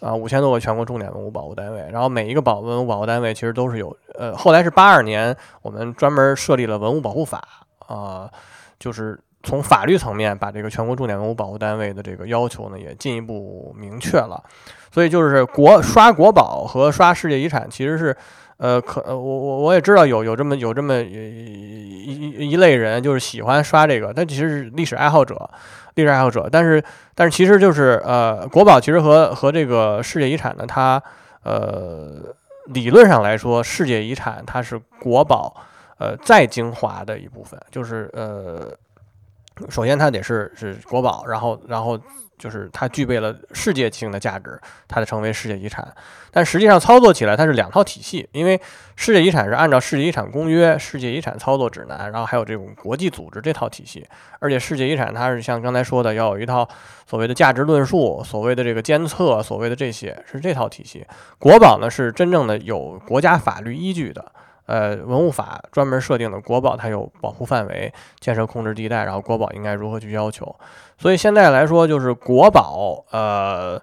啊，五千多个全国重点文物保护单位。然后每一个保文物保护单位其实都是有，呃，后来是八二年我们专门设立了文物保护法啊，就是。从法律层面，把这个全国重点文物保护单位的这个要求呢，也进一步明确了。所以就是国刷国宝和刷世界遗产，其实是，呃，可我我我也知道有有这么有这么一一一类人，就是喜欢刷这个，但其实是历史爱好者，历史爱好者。但是但是其实就是呃，国宝其实和和这个世界遗产呢，它呃理论上来说，世界遗产它是国宝呃再精华的一部分，就是呃。首先，它得是是国宝，然后然后就是它具备了世界性的价值，它才成为世界遗产。但实际上操作起来它是两套体系，因为世界遗产是按照世界遗产公约、世界遗产操作指南，然后还有这种国际组织这套体系。而且世界遗产它是像刚才说的，要有一套所谓的价值论述、所谓的这个监测、所谓的这些是这套体系。国宝呢是真正的有国家法律依据的。呃，文物法专门设定的国宝，它有保护范围、建设控制地带，然后国宝应该如何去要求。所以现在来说，就是国宝，呃，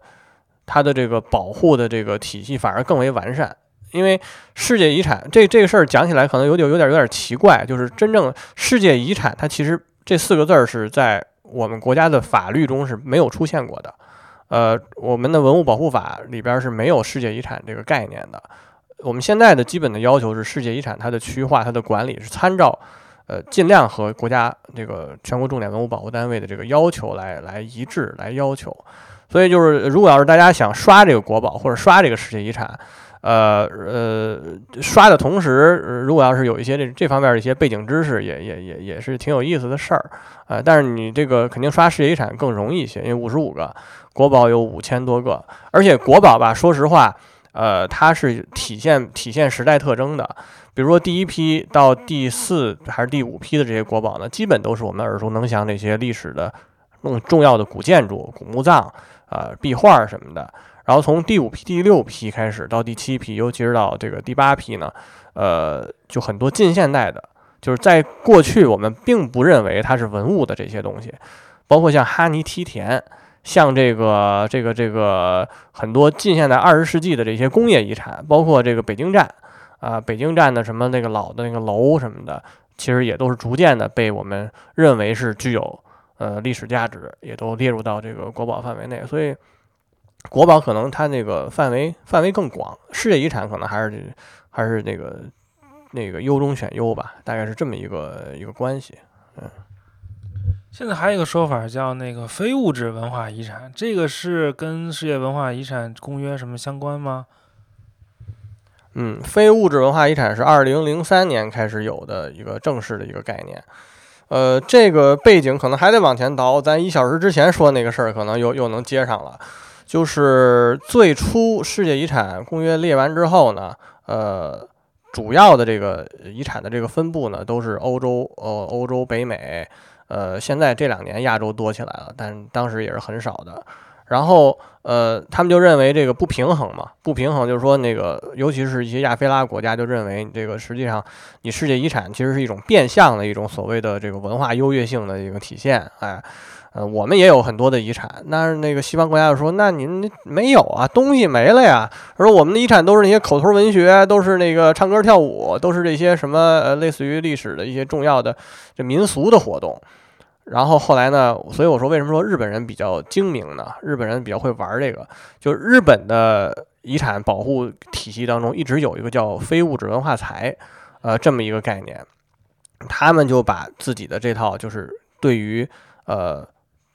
它的这个保护的这个体系反而更为完善。因为世界遗产这这个事儿讲起来可能有点有点有点奇怪，就是真正世界遗产，它其实这四个字儿是在我们国家的法律中是没有出现过的。呃，我们的文物保护法里边是没有世界遗产这个概念的。我们现在的基本的要求是，世界遗产它的区域化、它的管理是参照，呃，尽量和国家这个全国重点文物保护单位的这个要求来来一致来要求。所以就是，如果要是大家想刷这个国宝或者刷这个世界遗产，呃呃，刷的同时，如果要是有一些这这方面的一些背景知识，也也也也是挺有意思的事儿啊。但是你这个肯定刷世界遗产更容易一些，因为五十五个国宝有五千多个，而且国宝吧，说实话。呃，它是体现体现时代特征的，比如说第一批到第四还是第五批的这些国宝呢，基本都是我们耳熟能详那些历史的更重要的古建筑、古墓葬呃、壁画什么的。然后从第五批、第六批开始到第七批，尤其是到这个第八批呢，呃，就很多近现代的，就是在过去我们并不认为它是文物的这些东西，包括像哈尼梯田。像这个这个这个很多近现代二十世纪的这些工业遗产，包括这个北京站啊，北京站的什么那个老的那个楼什么的，其实也都是逐渐的被我们认为是具有呃历史价值，也都列入到这个国宝范围内。所以国宝可能它那个范围范围更广，世界遗产可能还是还是那个那个优中选优吧，大概是这么一个一个关系，现在还有一个说法叫那个非物质文化遗产，这个是跟世界文化遗产公约什么相关吗？嗯，非物质文化遗产是二零零三年开始有的一个正式的一个概念。呃，这个背景可能还得往前倒，咱一小时之前说那个事儿，可能又又能接上了。就是最初世界遗产公约列完之后呢，呃，主要的这个遗产的这个分布呢，都是欧洲，呃，欧洲、北美。呃，现在这两年亚洲多起来了，但当时也是很少的。然后，呃，他们就认为这个不平衡嘛，不平衡就是说那个，尤其是一些亚非拉国家就认为这个实际上你世界遗产其实是一种变相的一种所谓的这个文化优越性的一个体现。哎，呃，我们也有很多的遗产，那那个西方国家就说，那您没有啊，东西没了呀。而我们的遗产都是那些口头文学，都是那个唱歌跳舞，都是这些什么呃类似于历史的一些重要的这民俗的活动。然后后来呢？所以我说，为什么说日本人比较精明呢？日本人比较会玩这个，就日本的遗产保护体系当中，一直有一个叫非物质文化财，呃，这么一个概念。他们就把自己的这套，就是对于呃，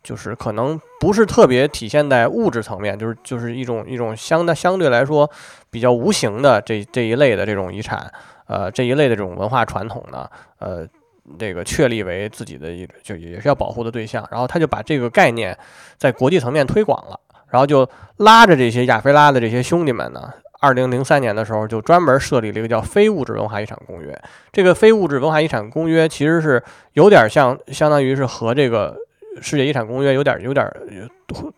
就是可能不是特别体现在物质层面，就是就是一种一种相的相对来说比较无形的这这一类的这种遗产，呃，这一类的这种文化传统呢，呃。这个确立为自己的一就也是要保护的对象，然后他就把这个概念在国际层面推广了，然后就拉着这些亚非拉的这些兄弟们呢，二零零三年的时候就专门设立了一个叫非物质文化遗产公约。这个非物质文化遗产公约其实是有点像，相当于是和这个。世界遗产公约有点有点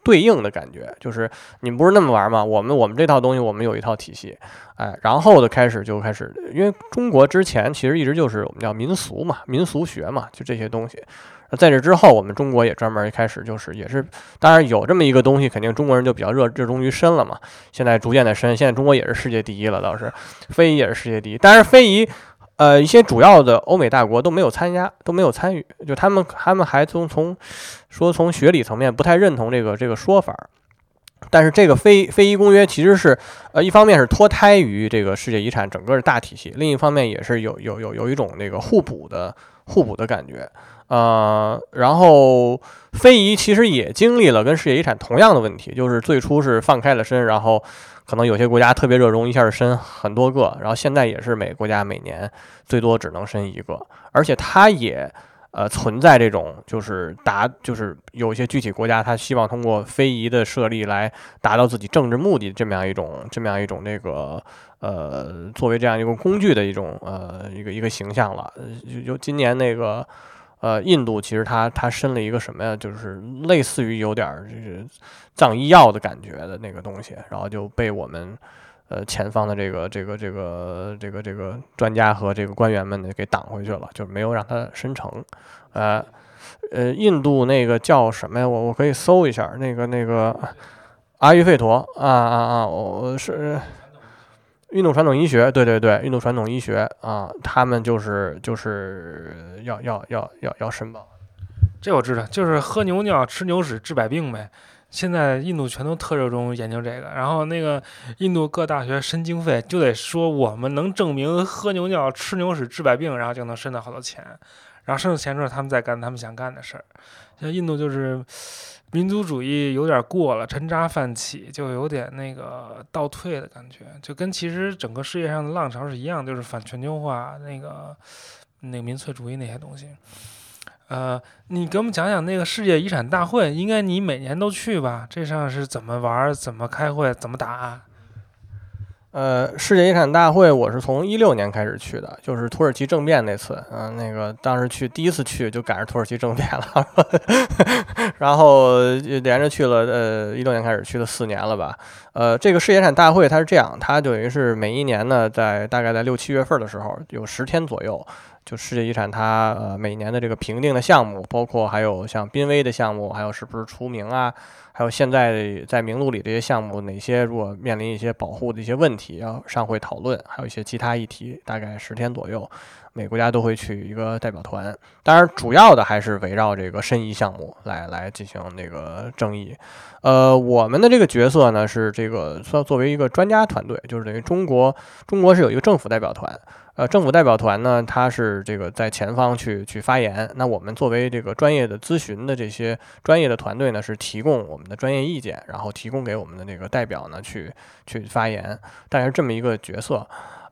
对应的感觉，就是你们不是那么玩吗？我们我们这套东西，我们有一套体系，哎，然后的开始就开始，因为中国之前其实一直就是我们叫民俗嘛，民俗学嘛，就这些东西。在这之后，我们中国也专门一开始就是也是，当然有这么一个东西，肯定中国人就比较热热衷于申了嘛。现在逐渐的申，现在中国也是世界第一了，倒是非遗也是世界第一，但是非遗。呃，一些主要的欧美大国都没有参加，都没有参与，就他们他们还从从说从学理层面不太认同这个这个说法。但是这个非非遗公约其实是呃一方面是脱胎于这个世界遗产整个的大体系，另一方面也是有有有有一种那个互补的互补的感觉。呃，然后非遗其实也经历了跟世界遗产同样的问题，就是最初是放开了身，然后。可能有些国家特别热衷，一下申很多个，然后现在也是每个国家每年最多只能申一个，而且它也，呃，存在这种就是达，就是有一些具体国家，他希望通过非遗的设立来达到自己政治目的，这么样一种，这么样一种那个，呃，作为这样一个工具的一种，呃，一个一个形象了。就就今年那个，呃，印度其实它它申了一个什么呀？就是类似于有点儿就是藏医药的感觉的那个东西，然后就被我们。呃，前方的这个这个这个这个这个专家和这个官员们呢，给挡回去了，就没有让它申成。呃呃，印度那个叫什么呀？我我可以搜一下，那个那个阿育吠陀啊啊啊！我是运动传统医学，对对对，运动传统医学啊，他们就是就是要要要要要申报。这我知道，就是喝牛尿、吃牛屎治百病呗。现在印度全都特热衷研究这个，然后那个印度各大学申经费就得说我们能证明喝牛尿、吃牛屎治百病，然后就能申到好多钱，然后申到钱之后他们再干他们想干的事儿。像印度就是民族主义有点过了，沉渣泛起，就有点那个倒退的感觉，就跟其实整个世界上的浪潮是一样，就是反全球化那个那个民粹主义那些东西。呃，你给我们讲讲那个世界遗产大会，应该你每年都去吧？这上是怎么玩？怎么开会？怎么打？呃，世界遗产大会我是从一六年开始去的，就是土耳其政变那次。嗯，那个当时去第一次去就赶上土耳其政变了，然后就连着去了。呃，一六年开始去了四年了吧？呃，这个世界遗产大会它是这样，它等于是每一年呢，在大概在六七月份的时候，有十天左右。就世界遗产，它呃每年的这个评定的项目，包括还有像濒危的项目，还有是不是除名啊，还有现在在名录里这些项目，哪些如果面临一些保护的一些问题，要上会讨论，还有一些其他议题，大概十天左右，每国家都会去一个代表团，当然主要的还是围绕这个申遗项目来来进行那个争议。呃，我们的这个角色呢是这个算作为一个专家团队，就是等于中国中国是有一个政府代表团。呃，政府代表团呢，他是这个在前方去去发言。那我们作为这个专业的咨询的这些专业的团队呢，是提供我们的专业意见，然后提供给我们的那个代表呢去去发言，大概是这么一个角色。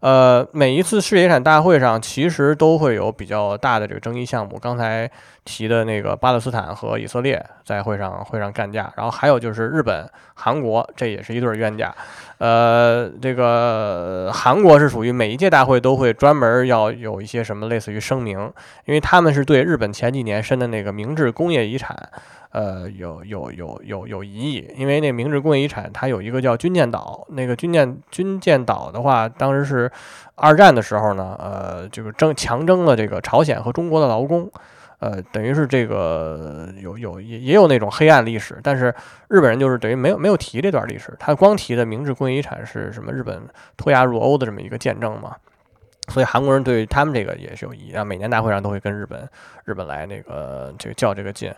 呃，每一次世界遗产大会上，其实都会有比较大的这个争议项目。刚才提的那个巴勒斯坦和以色列在会上会上干架，然后还有就是日本、韩国，这也是一对冤家。呃，这个韩国是属于每一届大会都会专门要有一些什么类似于声明，因为他们是对日本前几年申的那个明治工业遗产。呃，有有有有有疑义，因为那明治工业遗产它有一个叫军舰岛，那个军舰军舰岛的话，当时是二战的时候呢，呃，这个争强征了这个朝鲜和中国的劳工，呃，等于是这个有有也也有那种黑暗历史，但是日本人就是等于没有没有提这段历史，他光提的明治工业遗产是什么日本脱亚入欧的这么一个见证嘛，所以韩国人对他们这个也是有疑，然后每年大会上都会跟日本日本来那个这个较这个劲。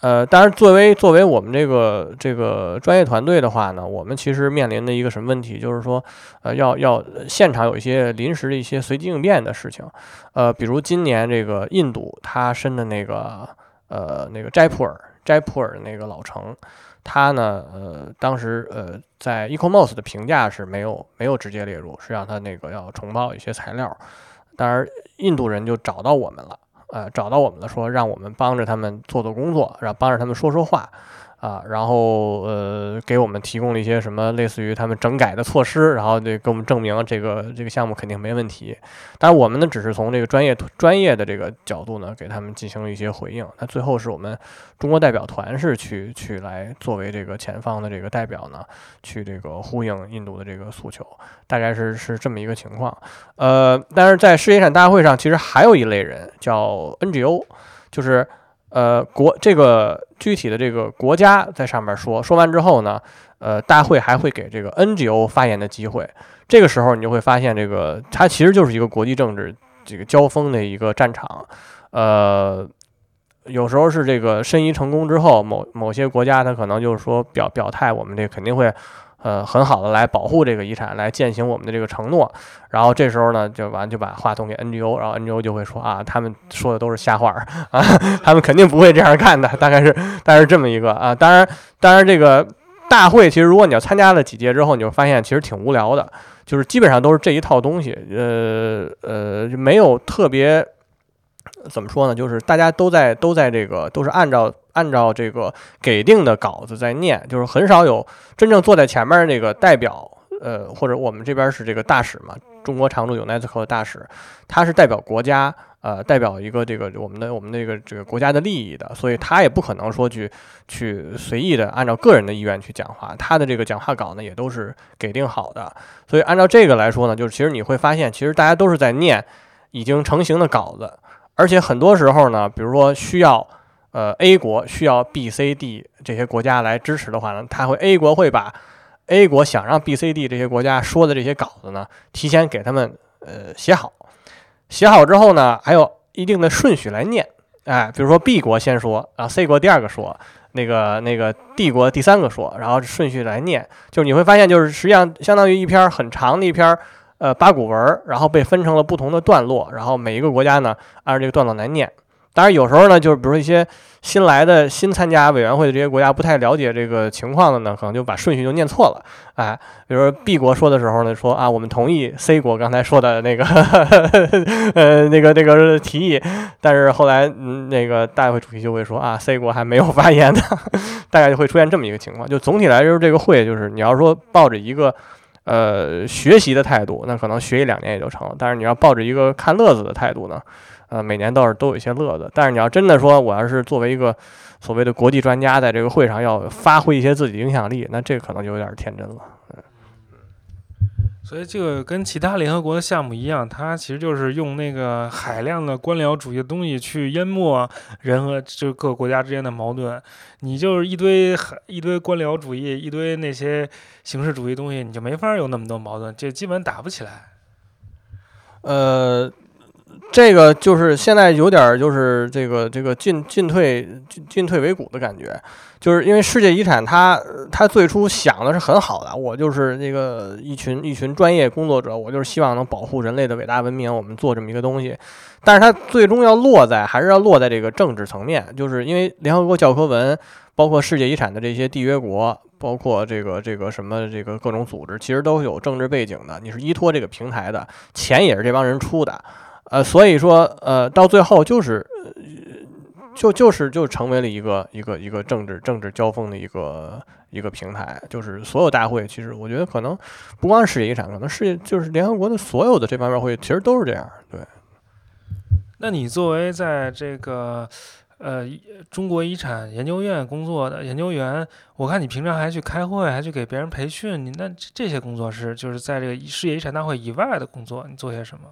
呃，当然，作为作为我们这个这个专业团队的话呢，我们其实面临的一个什么问题，就是说，呃，要要现场有一些临时的一些随机应变的事情，呃，比如今年这个印度它申的那个呃那个斋普尔斋普尔那个老城，它呢呃当时呃在 Ecomos 的评价是没有没有直接列入，是让它那个要重报一些材料，当然印度人就找到我们了。呃，找到我们了，说让我们帮着他们做做工作，然后帮着他们说说话。啊，然后呃，给我们提供了一些什么类似于他们整改的措施，然后这给我们证明这个这个项目肯定没问题。但是我们呢，只是从这个专业专业的这个角度呢，给他们进行了一些回应。那最后是我们中国代表团是去去来作为这个前方的这个代表呢，去这个呼应印度的这个诉求，大概是是这么一个情况。呃，但是在世界遗产大会上，其实还有一类人叫 NGO，就是。呃，国这个具体的这个国家在上面说说完之后呢，呃，大会还会给这个 NGO 发言的机会。这个时候你就会发现，这个它其实就是一个国际政治这个交锋的一个战场。呃，有时候是这个申遗成功之后，某某些国家它可能就是说表表态，我们这肯定会。呃，很好的来保护这个遗产，来践行我们的这个承诺。然后这时候呢，就完就把话筒给 NGO，然后 NGO 就会说啊，他们说的都是瞎话 啊，他们肯定不会这样干的。大概是，大概是这么一个啊。当然，当然这个大会其实如果你要参加了几届之后，你就发现其实挺无聊的，就是基本上都是这一套东西。呃呃，没有特别怎么说呢？就是大家都在都在这个都是按照按照这个给定的稿子在念，就是很少有真正坐在前面那个代表，呃，或者我们这边是这个大使嘛，中国常驻 UNESCO 的大使，他是代表国家，呃，代表一个这个我们的我们那个这个国家的利益的，所以他也不可能说去去随意的按照个人的意愿去讲话，他的这个讲话稿呢也都是给定好的，所以按照这个来说呢，就是其实你会发现，其实大家都是在念已经成型的稿子。而且很多时候呢，比如说需要，呃，A 国需要 B、C、D 这些国家来支持的话呢，他会 A 国会把 A 国想让 B、C、D 这些国家说的这些稿子呢，提前给他们呃写好，写好之后呢，还有一定的顺序来念，哎，比如说 B 国先说，啊 C 国第二个说，那个那个 D 国第三个说，然后顺序来念，就是你会发现，就是实际上相当于一篇很长的一篇。呃，八股文，然后被分成了不同的段落，然后每一个国家呢，按照这个段落来念。当然，有时候呢，就是比如说一些新来的、新参加委员会的这些国家不太了解这个情况的呢，可能就把顺序就念错了。哎，比如说 B 国说的时候呢，说啊，我们同意 C 国刚才说的那个，呃，那个那个提议，但是后来嗯，那个大会主席就会说啊，C 国还没有 发言呢，大概就会出现这么一个情况。就总体来说，这个会就是你要说抱着一个。呃，学习的态度，那可能学一两年也就成了。但是你要抱着一个看乐子的态度呢，呃，每年倒是都有一些乐子。但是你要真的说，我要是作为一个所谓的国际专家，在这个会上要发挥一些自己影响力，那这可能就有点天真了。所以这个跟其他联合国的项目一样，它其实就是用那个海量的官僚主义的东西去淹没人和就各个国家之间的矛盾。你就是一堆海一堆官僚主义，一堆那些形式主义东西，你就没法有那么多矛盾，这基本打不起来。呃。这个就是现在有点就是这个这个进进退进进退维谷的感觉，就是因为世界遗产它它最初想的是很好的，我就是那个一群一群专业工作者，我就是希望能保护人类的伟大文明，我们做这么一个东西，但是它最终要落在还是要落在这个政治层面，就是因为联合国教科文，包括世界遗产的这些缔约国，包括这个这个什么这个各种组织，其实都有政治背景的，你是依托这个平台的，钱也是这帮人出的。呃，所以说，呃，到最后就是，就就是就成为了一个一个一个政治政治交锋的一个一个平台。就是所有大会，其实我觉得可能不光是世界遗产，可能世界就是联合国的所有的这方面会，其实都是这样。对。那你作为在这个呃中国遗产研究院工作的研究员，我看你平常还去开会，还去给别人培训，你那这些工作是就是在这个世界遗产大会以外的工作，你做些什么？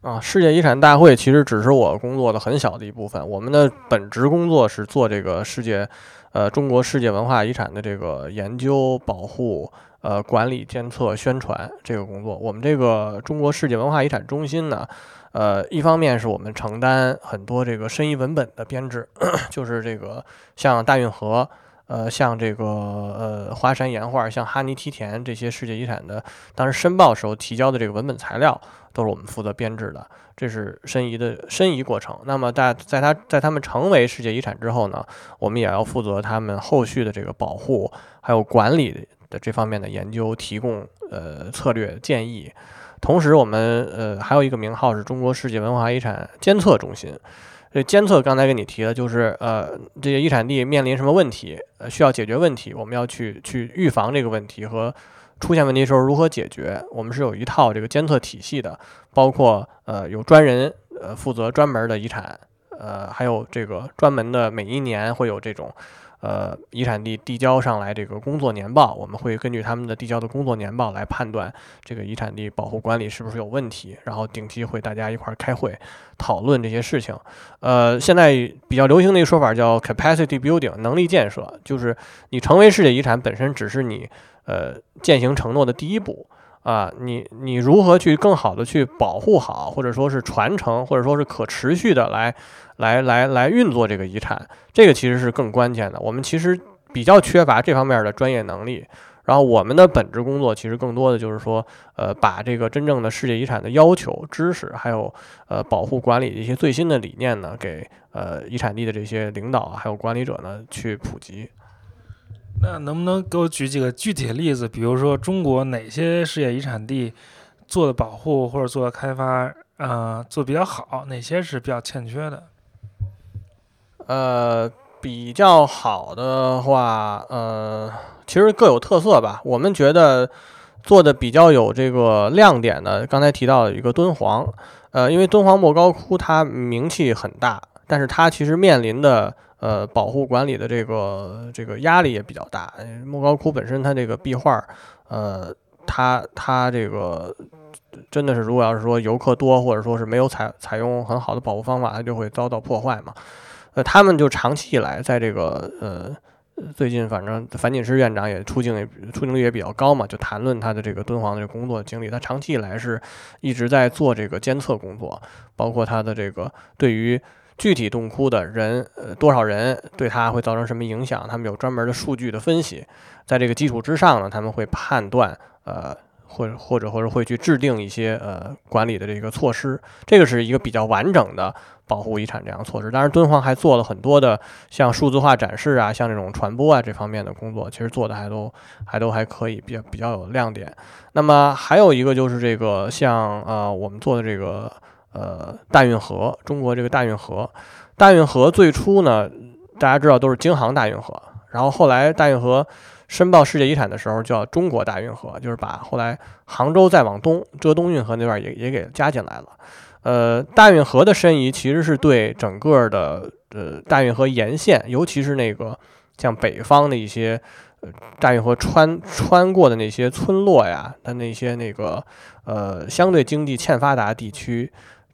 啊，世界遗产大会其实只是我工作的很小的一部分。我们的本职工作是做这个世界，呃，中国世界文化遗产的这个研究、保护、呃管理、监测、宣传这个工作。我们这个中国世界文化遗产中心呢，呃，一方面是我们承担很多这个申遗文本的编制，就是这个像大运河。呃，像这个呃华山岩画，像哈尼梯田这些世界遗产的，当时申报时候提交的这个文本材料，都是我们负责编制的，这是申遗的申遗过程。那么在在它在他们成为世界遗产之后呢，我们也要负责他们后续的这个保护还有管理的这方面的研究，提供呃策略建议。同时，我们呃还有一个名号是中国世界文化遗产监测中心。这监测刚才给你提的，就是呃，这些遗产地面临什么问题，呃，需要解决问题，我们要去去预防这个问题和出现问题的时候如何解决。我们是有一套这个监测体系的，包括呃有专人呃负责专门的遗产，呃还有这个专门的每一年会有这种。呃，遗产地递交上来这个工作年报，我们会根据他们的递交的工作年报来判断这个遗产地保护管理是不是有问题，然后定期会大家一块儿开会讨论这些事情。呃，现在比较流行的一个说法叫 capacity building，能力建设，就是你成为世界遗产本身只是你呃践行承诺的第一步。啊，你你如何去更好的去保护好，或者说是传承，或者说是可持续的来来来来运作这个遗产，这个其实是更关键的。我们其实比较缺乏这方面的专业能力，然后我们的本职工作其实更多的就是说，呃，把这个真正的世界遗产的要求、知识，还有呃保护管理的一些最新的理念呢，给呃遗产地的这些领导啊还有管理者呢去普及。那能不能给我举几个具体的例子？比如说，中国哪些世界遗产地做的保护或者做的开发，呃做比较好，哪些是比较欠缺的？呃，比较好的话，呃，其实各有特色吧。我们觉得做的比较有这个亮点的，刚才提到的一个敦煌，呃，因为敦煌莫高窟它名气很大，但是它其实面临的呃保护管理的这个这个压力也比较大。莫高窟本身它这个壁画，呃，它它这个真的是，如果要是说游客多，或者说是没有采采用很好的保护方法，它就会遭到破坏嘛。呃，他们就长期以来在这个呃，最近反正樊锦诗院长也出镜出镜率也比较高嘛，就谈论他的这个敦煌的这个工作经历。他长期以来是一直在做这个监测工作，包括他的这个对于具体洞窟的人呃多少人对他会造成什么影响，他们有专门的数据的分析。在这个基础之上呢，他们会判断呃。或者或者或者会去制定一些呃管理的这个措施，这个是一个比较完整的保护遗产这样措施。当然，敦煌还做了很多的像数字化展示啊，像这种传播啊这方面的工作，其实做的还都还都还可以，比较比较有亮点。那么还有一个就是这个像呃我们做的这个呃大运河，中国这个大运河，大运河最初呢大家知道都是京杭大运河，然后后来大运河。申报世界遗产的时候叫中国大运河，就是把后来杭州再往东浙东运河那边也也给加进来了。呃，大运河的申遗其实是对整个的呃大运河沿线，尤其是那个像北方的一些呃大运河穿穿过的那些村落呀，它那些那个呃相对经济欠发达地区。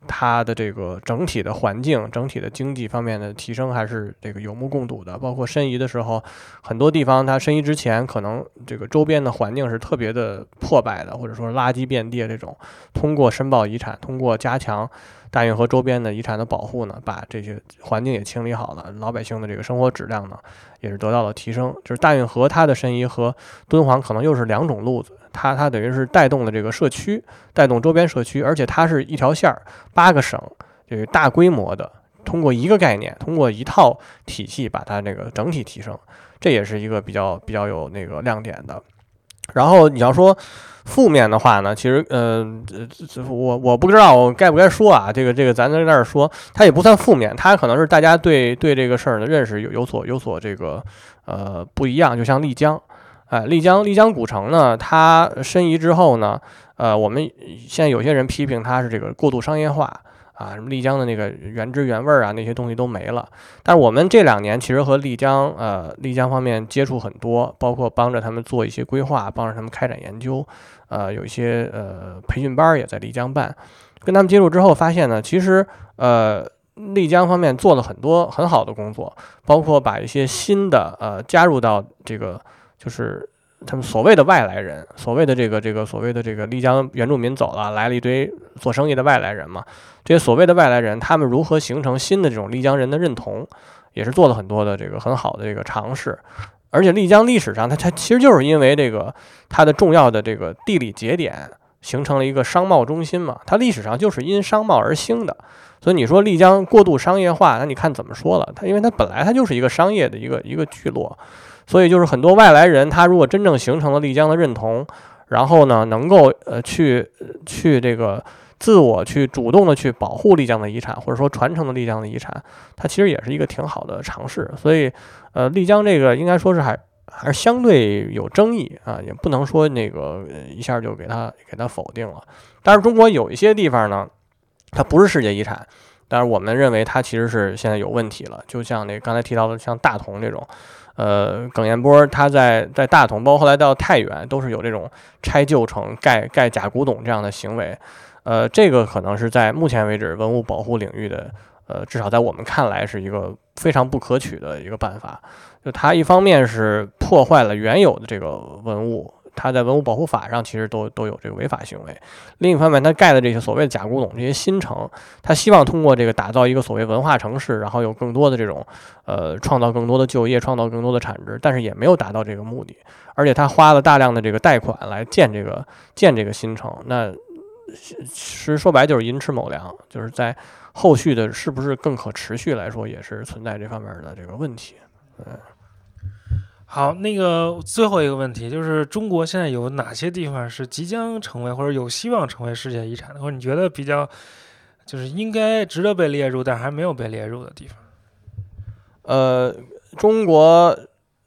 它的这个整体的环境、整体的经济方面的提升还是这个有目共睹的。包括申遗的时候，很多地方它申遗之前，可能这个周边的环境是特别的破败的，或者说垃圾遍地这种。通过申报遗产，通过加强大运河周边的遗产的保护呢，把这些环境也清理好了，老百姓的这个生活质量呢也是得到了提升。就是大运河它的申遗和敦煌可能又是两种路子。它它等于是带动了这个社区，带动周边社区，而且它是一条线儿，八个省，就是大规模的，通过一个概念，通过一套体系把它那个整体提升，这也是一个比较比较有那个亮点的。然后你要说负面的话呢，其实呃，我我不知道我该不该说啊，这个这个咱在这儿说，它也不算负面，它可能是大家对对这个事儿的认识有有所有所这个呃不一样，就像丽江。哎，丽江丽江古城呢，它申遗之后呢，呃，我们现在有些人批评它是这个过度商业化啊，什么丽江的那个原汁原味儿啊，那些东西都没了。但是我们这两年其实和丽江呃丽江方面接触很多，包括帮着他们做一些规划，帮着他们开展研究，呃，有一些呃培训班也在丽江办。跟他们接触之后发现呢，其实呃丽江方面做了很多很好的工作，包括把一些新的呃加入到这个。就是他们所谓的外来人，所谓的这个这个所谓的这个丽江原住民走了，来了一堆做生意的外来人嘛。这些所谓的外来人，他们如何形成新的这种丽江人的认同，也是做了很多的这个很好的这个尝试。而且丽江历史上，它它其实就是因为这个它的重要的这个地理节点，形成了一个商贸中心嘛。它历史上就是因商贸而兴的。所以你说丽江过度商业化，那你看怎么说了？它因为它本来它就是一个商业的一个一个聚落。所以就是很多外来人，他如果真正形成了丽江的认同，然后呢，能够呃去去这个自我去主动的去保护丽江的遗产，或者说传承的丽江的遗产，它其实也是一个挺好的尝试。所以，呃，丽江这个应该说是还还是相对有争议啊，也不能说那个一下就给它给它否定了。但是中国有一些地方呢，它不是世界遗产。但是我们认为它其实是现在有问题了，就像那刚才提到的，像大同这种，呃，耿彦波他在在大同，包括后来到太原，都是有这种拆旧城、盖盖假古董这样的行为，呃，这个可能是在目前为止文物保护领域的，呃，至少在我们看来是一个非常不可取的一个办法，就它一方面是破坏了原有的这个文物。他在文物保护法上其实都都有这个违法行为。另一方面，他盖的这些所谓的假古董这些新城，他希望通过这个打造一个所谓文化城市，然后有更多的这种呃创造更多的就业，创造更多的产值，但是也没有达到这个目的。而且他花了大量的这个贷款来建这个建这个新城，那其实说白就是寅吃卯粮，就是在后续的是不是更可持续来说，也是存在这方面的这个问题。嗯。好，那个最后一个问题就是，中国现在有哪些地方是即将成为或者有希望成为世界遗产的，或者你觉得比较就是应该值得被列入，但还没有被列入的地方。呃，中国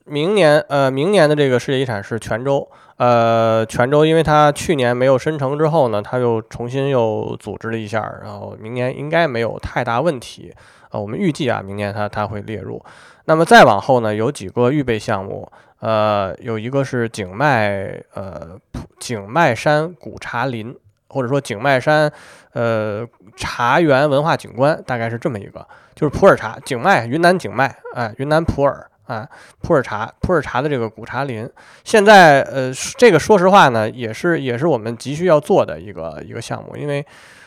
明年呃明年的这个世界遗产是泉州。呃，泉州因为它去年没有申城之后呢，它又重新又组织了一下，然后明年应该没有太大问题。呃，我们预计啊，明年它它会列入。那么再往后呢，有几个预备项目，呃，有一个是景迈呃景迈山古茶林，或者说景迈山呃茶园文化景观，大概是这么一个，就是普洱茶景迈云南景迈，哎，云南普洱。啊，普洱茶，普洱茶的这个古茶林，现在呃，这个说实话呢，也是也是我们急需要做的一个一个项目，因为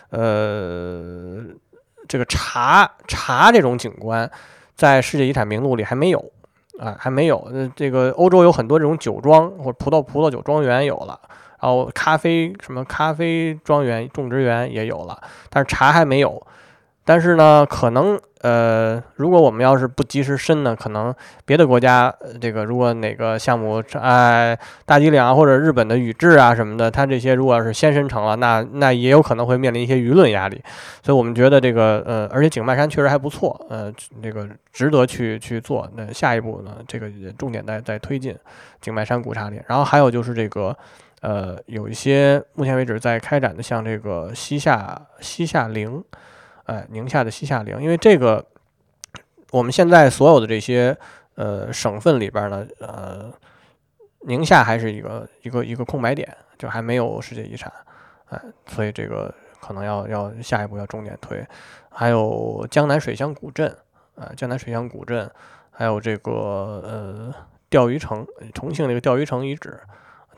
呃，这个茶茶这种景观在世界遗产名录里还没有啊，还没有。呃，这个欧洲有很多这种酒庄或者葡萄葡萄酒庄园有了，然后咖啡什么咖啡庄园种植园也有了，但是茶还没有。但是呢，可能呃，如果我们要是不及时申呢，可能别的国家这个如果哪个项目哎大吉岭啊或者日本的宇治啊什么的，它这些如果要是先申成了，那那也有可能会面临一些舆论压力。所以我们觉得这个呃，而且景迈山确实还不错，呃，这个值得去去做。那下一步呢，这个重点在在推进景迈山古茶林，然后还有就是这个呃，有一些目前为止在开展的，像这个西夏西夏陵。哎，宁夏的西夏陵，因为这个，我们现在所有的这些呃省份里边呢，呃，宁夏还是一个一个一个空白点，就还没有世界遗产，哎，所以这个可能要要下一步要重点推。还有江南水乡古镇，啊，江南水乡古镇，还有这个呃钓鱼城，重庆那个钓鱼城遗址。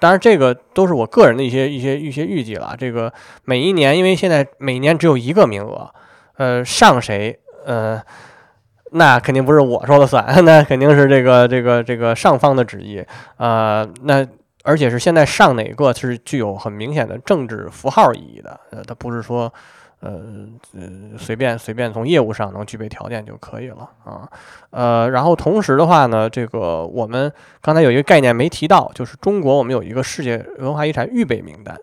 当然，这个都是我个人的一些一些一些预计了。这个每一年，因为现在每年只有一个名额。呃，上谁？呃，那肯定不是我说了算，那肯定是这个这个这个上方的旨意啊。那而且是现在上哪个是具有很明显的政治符号意义的？呃，它不是说呃呃随便随便从业务上能具备条件就可以了啊。呃，然后同时的话呢，这个我们刚才有一个概念没提到，就是中国我们有一个世界文化遗产预备名单。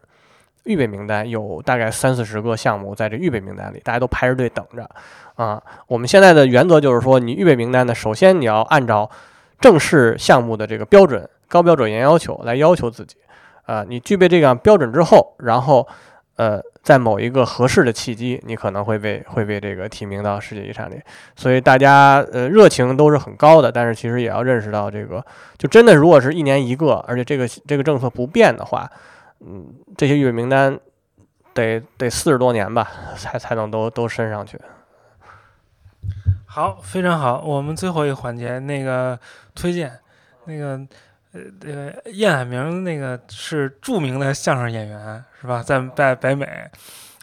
预备名单有大概三四十个项目在这预备名单里，大家都排着队等着啊。我们现在的原则就是说，你预备名单呢，首先你要按照正式项目的这个标准，高标准严要求来要求自己啊。你具备这样标准之后，然后呃，在某一个合适的契机，你可能会被会被这个提名到世界遗产里。所以大家呃热情都是很高的，但是其实也要认识到这个，就真的如果是一年一个，而且这个这个政策不变的话。嗯，这些预备名单得得四十多年吧，才才能都都升上去。好，非常好。我们最后一个环节，那个推荐，那个呃，那个叶海明，那个是著名的相声演员，是吧？在在北美，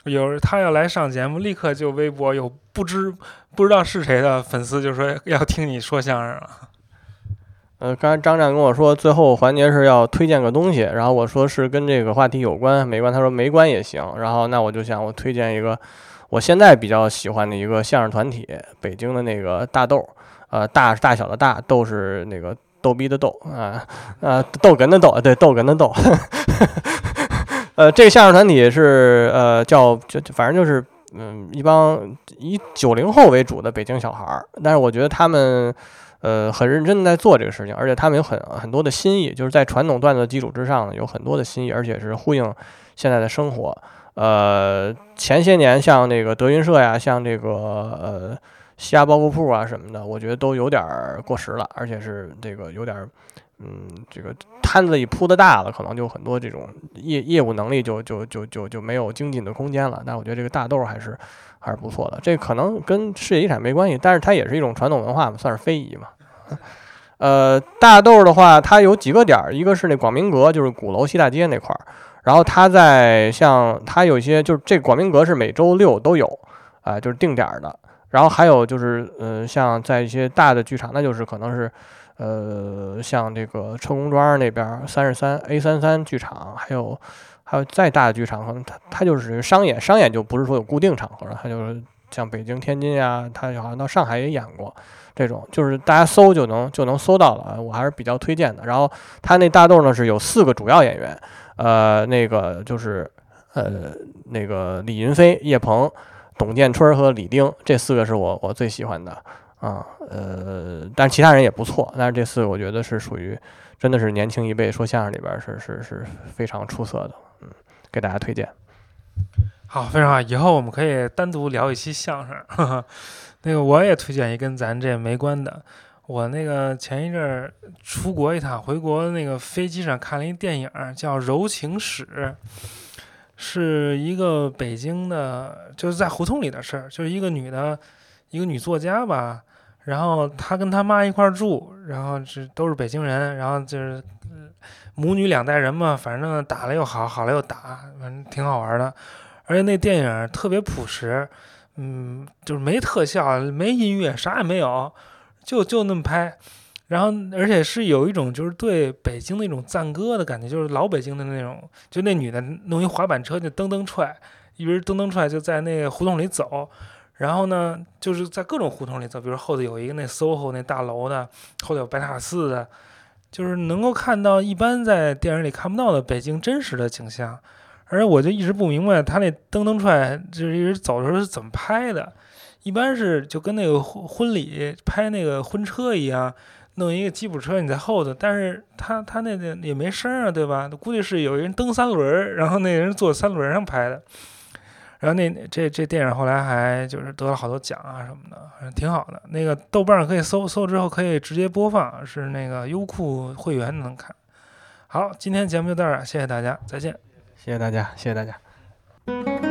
有他要来上节目，立刻就微博有不知不知道是谁的粉丝就说要听你说相声了。呃，刚才张战跟我说，最后环节是要推荐个东西，然后我说是跟这个话题有关没关，他说没关也行。然后那我就想，我推荐一个我现在比较喜欢的一个相声团体，北京的那个大豆，呃，大是大小的大豆是那个逗逼的逗啊，呃，逗哏的逗，对，逗哏的逗。呃，这个相声团体是呃叫就反正就是嗯一帮以九零后为主的北京小孩儿，但是我觉得他们。呃，很认真的在做这个事情，而且他们有很很多的新意，就是在传统段子基础之上呢，有很多的新意，而且是呼应现在的生活。呃，前些年像那个德云社呀，像这个呃西亚包袱铺啊什么的，我觉得都有点过时了，而且是这个有点，嗯，这个摊子一铺的大了，可能就很多这种业业务能力就就就就就没有精进的空间了。但我觉得这个大豆还是还是不错的，这可能跟世界遗产没关系，但是它也是一种传统文化嘛，算是非遗嘛。呃，大豆的话，它有几个点儿，一个是那广明阁，就是鼓楼西大街那块儿，然后它在像它有一些，就是这广明阁是每周六都有，啊，就是定点的，然后还有就是，呃，像在一些大的剧场，那就是可能是，呃，像这个车公庄那边三十三 A 三三剧场，还有还有再大的剧场，可能它它就是商演，商演就不是说有固定场合了，它就是像北京、天津呀，它好像到上海也演过。这种就是大家搜就能就能搜到了，我还是比较推荐的。然后他那大豆呢是有四个主要演员，呃，那个就是呃那个李云飞、叶鹏，董建春和李丁这四个是我我最喜欢的啊，呃，但是其他人也不错，但是这四个我觉得是属于真的是年轻一辈说相声里边是是是非常出色的，给大家推荐。好，非常好，以后我们可以单独聊一期相声。呵 呵那个我也推荐一跟咱这没关的，我那个前一阵儿出国一趟，回国那个飞机上看了一电影叫《柔情史》，是一个北京的，就是在胡同里的事儿，就是一个女的，一个女作家吧，然后她跟她妈一块儿住，然后是都是北京人，然后就是母女两代人嘛，反正打了又好，好了又打，反正挺好玩的。而且那电影特别朴实，嗯，就是没特效，没音乐，啥也没有，就就那么拍。然后，而且是有一种就是对北京那种赞歌的感觉，就是老北京的那种。就那女的弄一滑板车就蹬蹬踹，一边蹬蹬踹就在那胡同里走。然后呢，就是在各种胡同里走，比如后头有一个那 SOHO 那大楼的，后头有白塔寺的，就是能够看到一般在电影里看不到的北京真实的景象。而且我就一直不明白他那蹬蹬踹就是一直走的时候是怎么拍的，一般是就跟那个婚婚礼拍那个婚车一样，弄一个吉普车你在后头，但是他他那个也没声啊，对吧？估计是有人蹬三轮，然后那人坐三轮上拍的。然后那这这电影后来还就是得了好多奖啊什么的，反正挺好的。那个豆瓣可以搜搜之后可以直接播放，是那个优酷会员能看。好，今天节目就到这儿，谢谢大家，再见。谢谢大家，谢谢大家。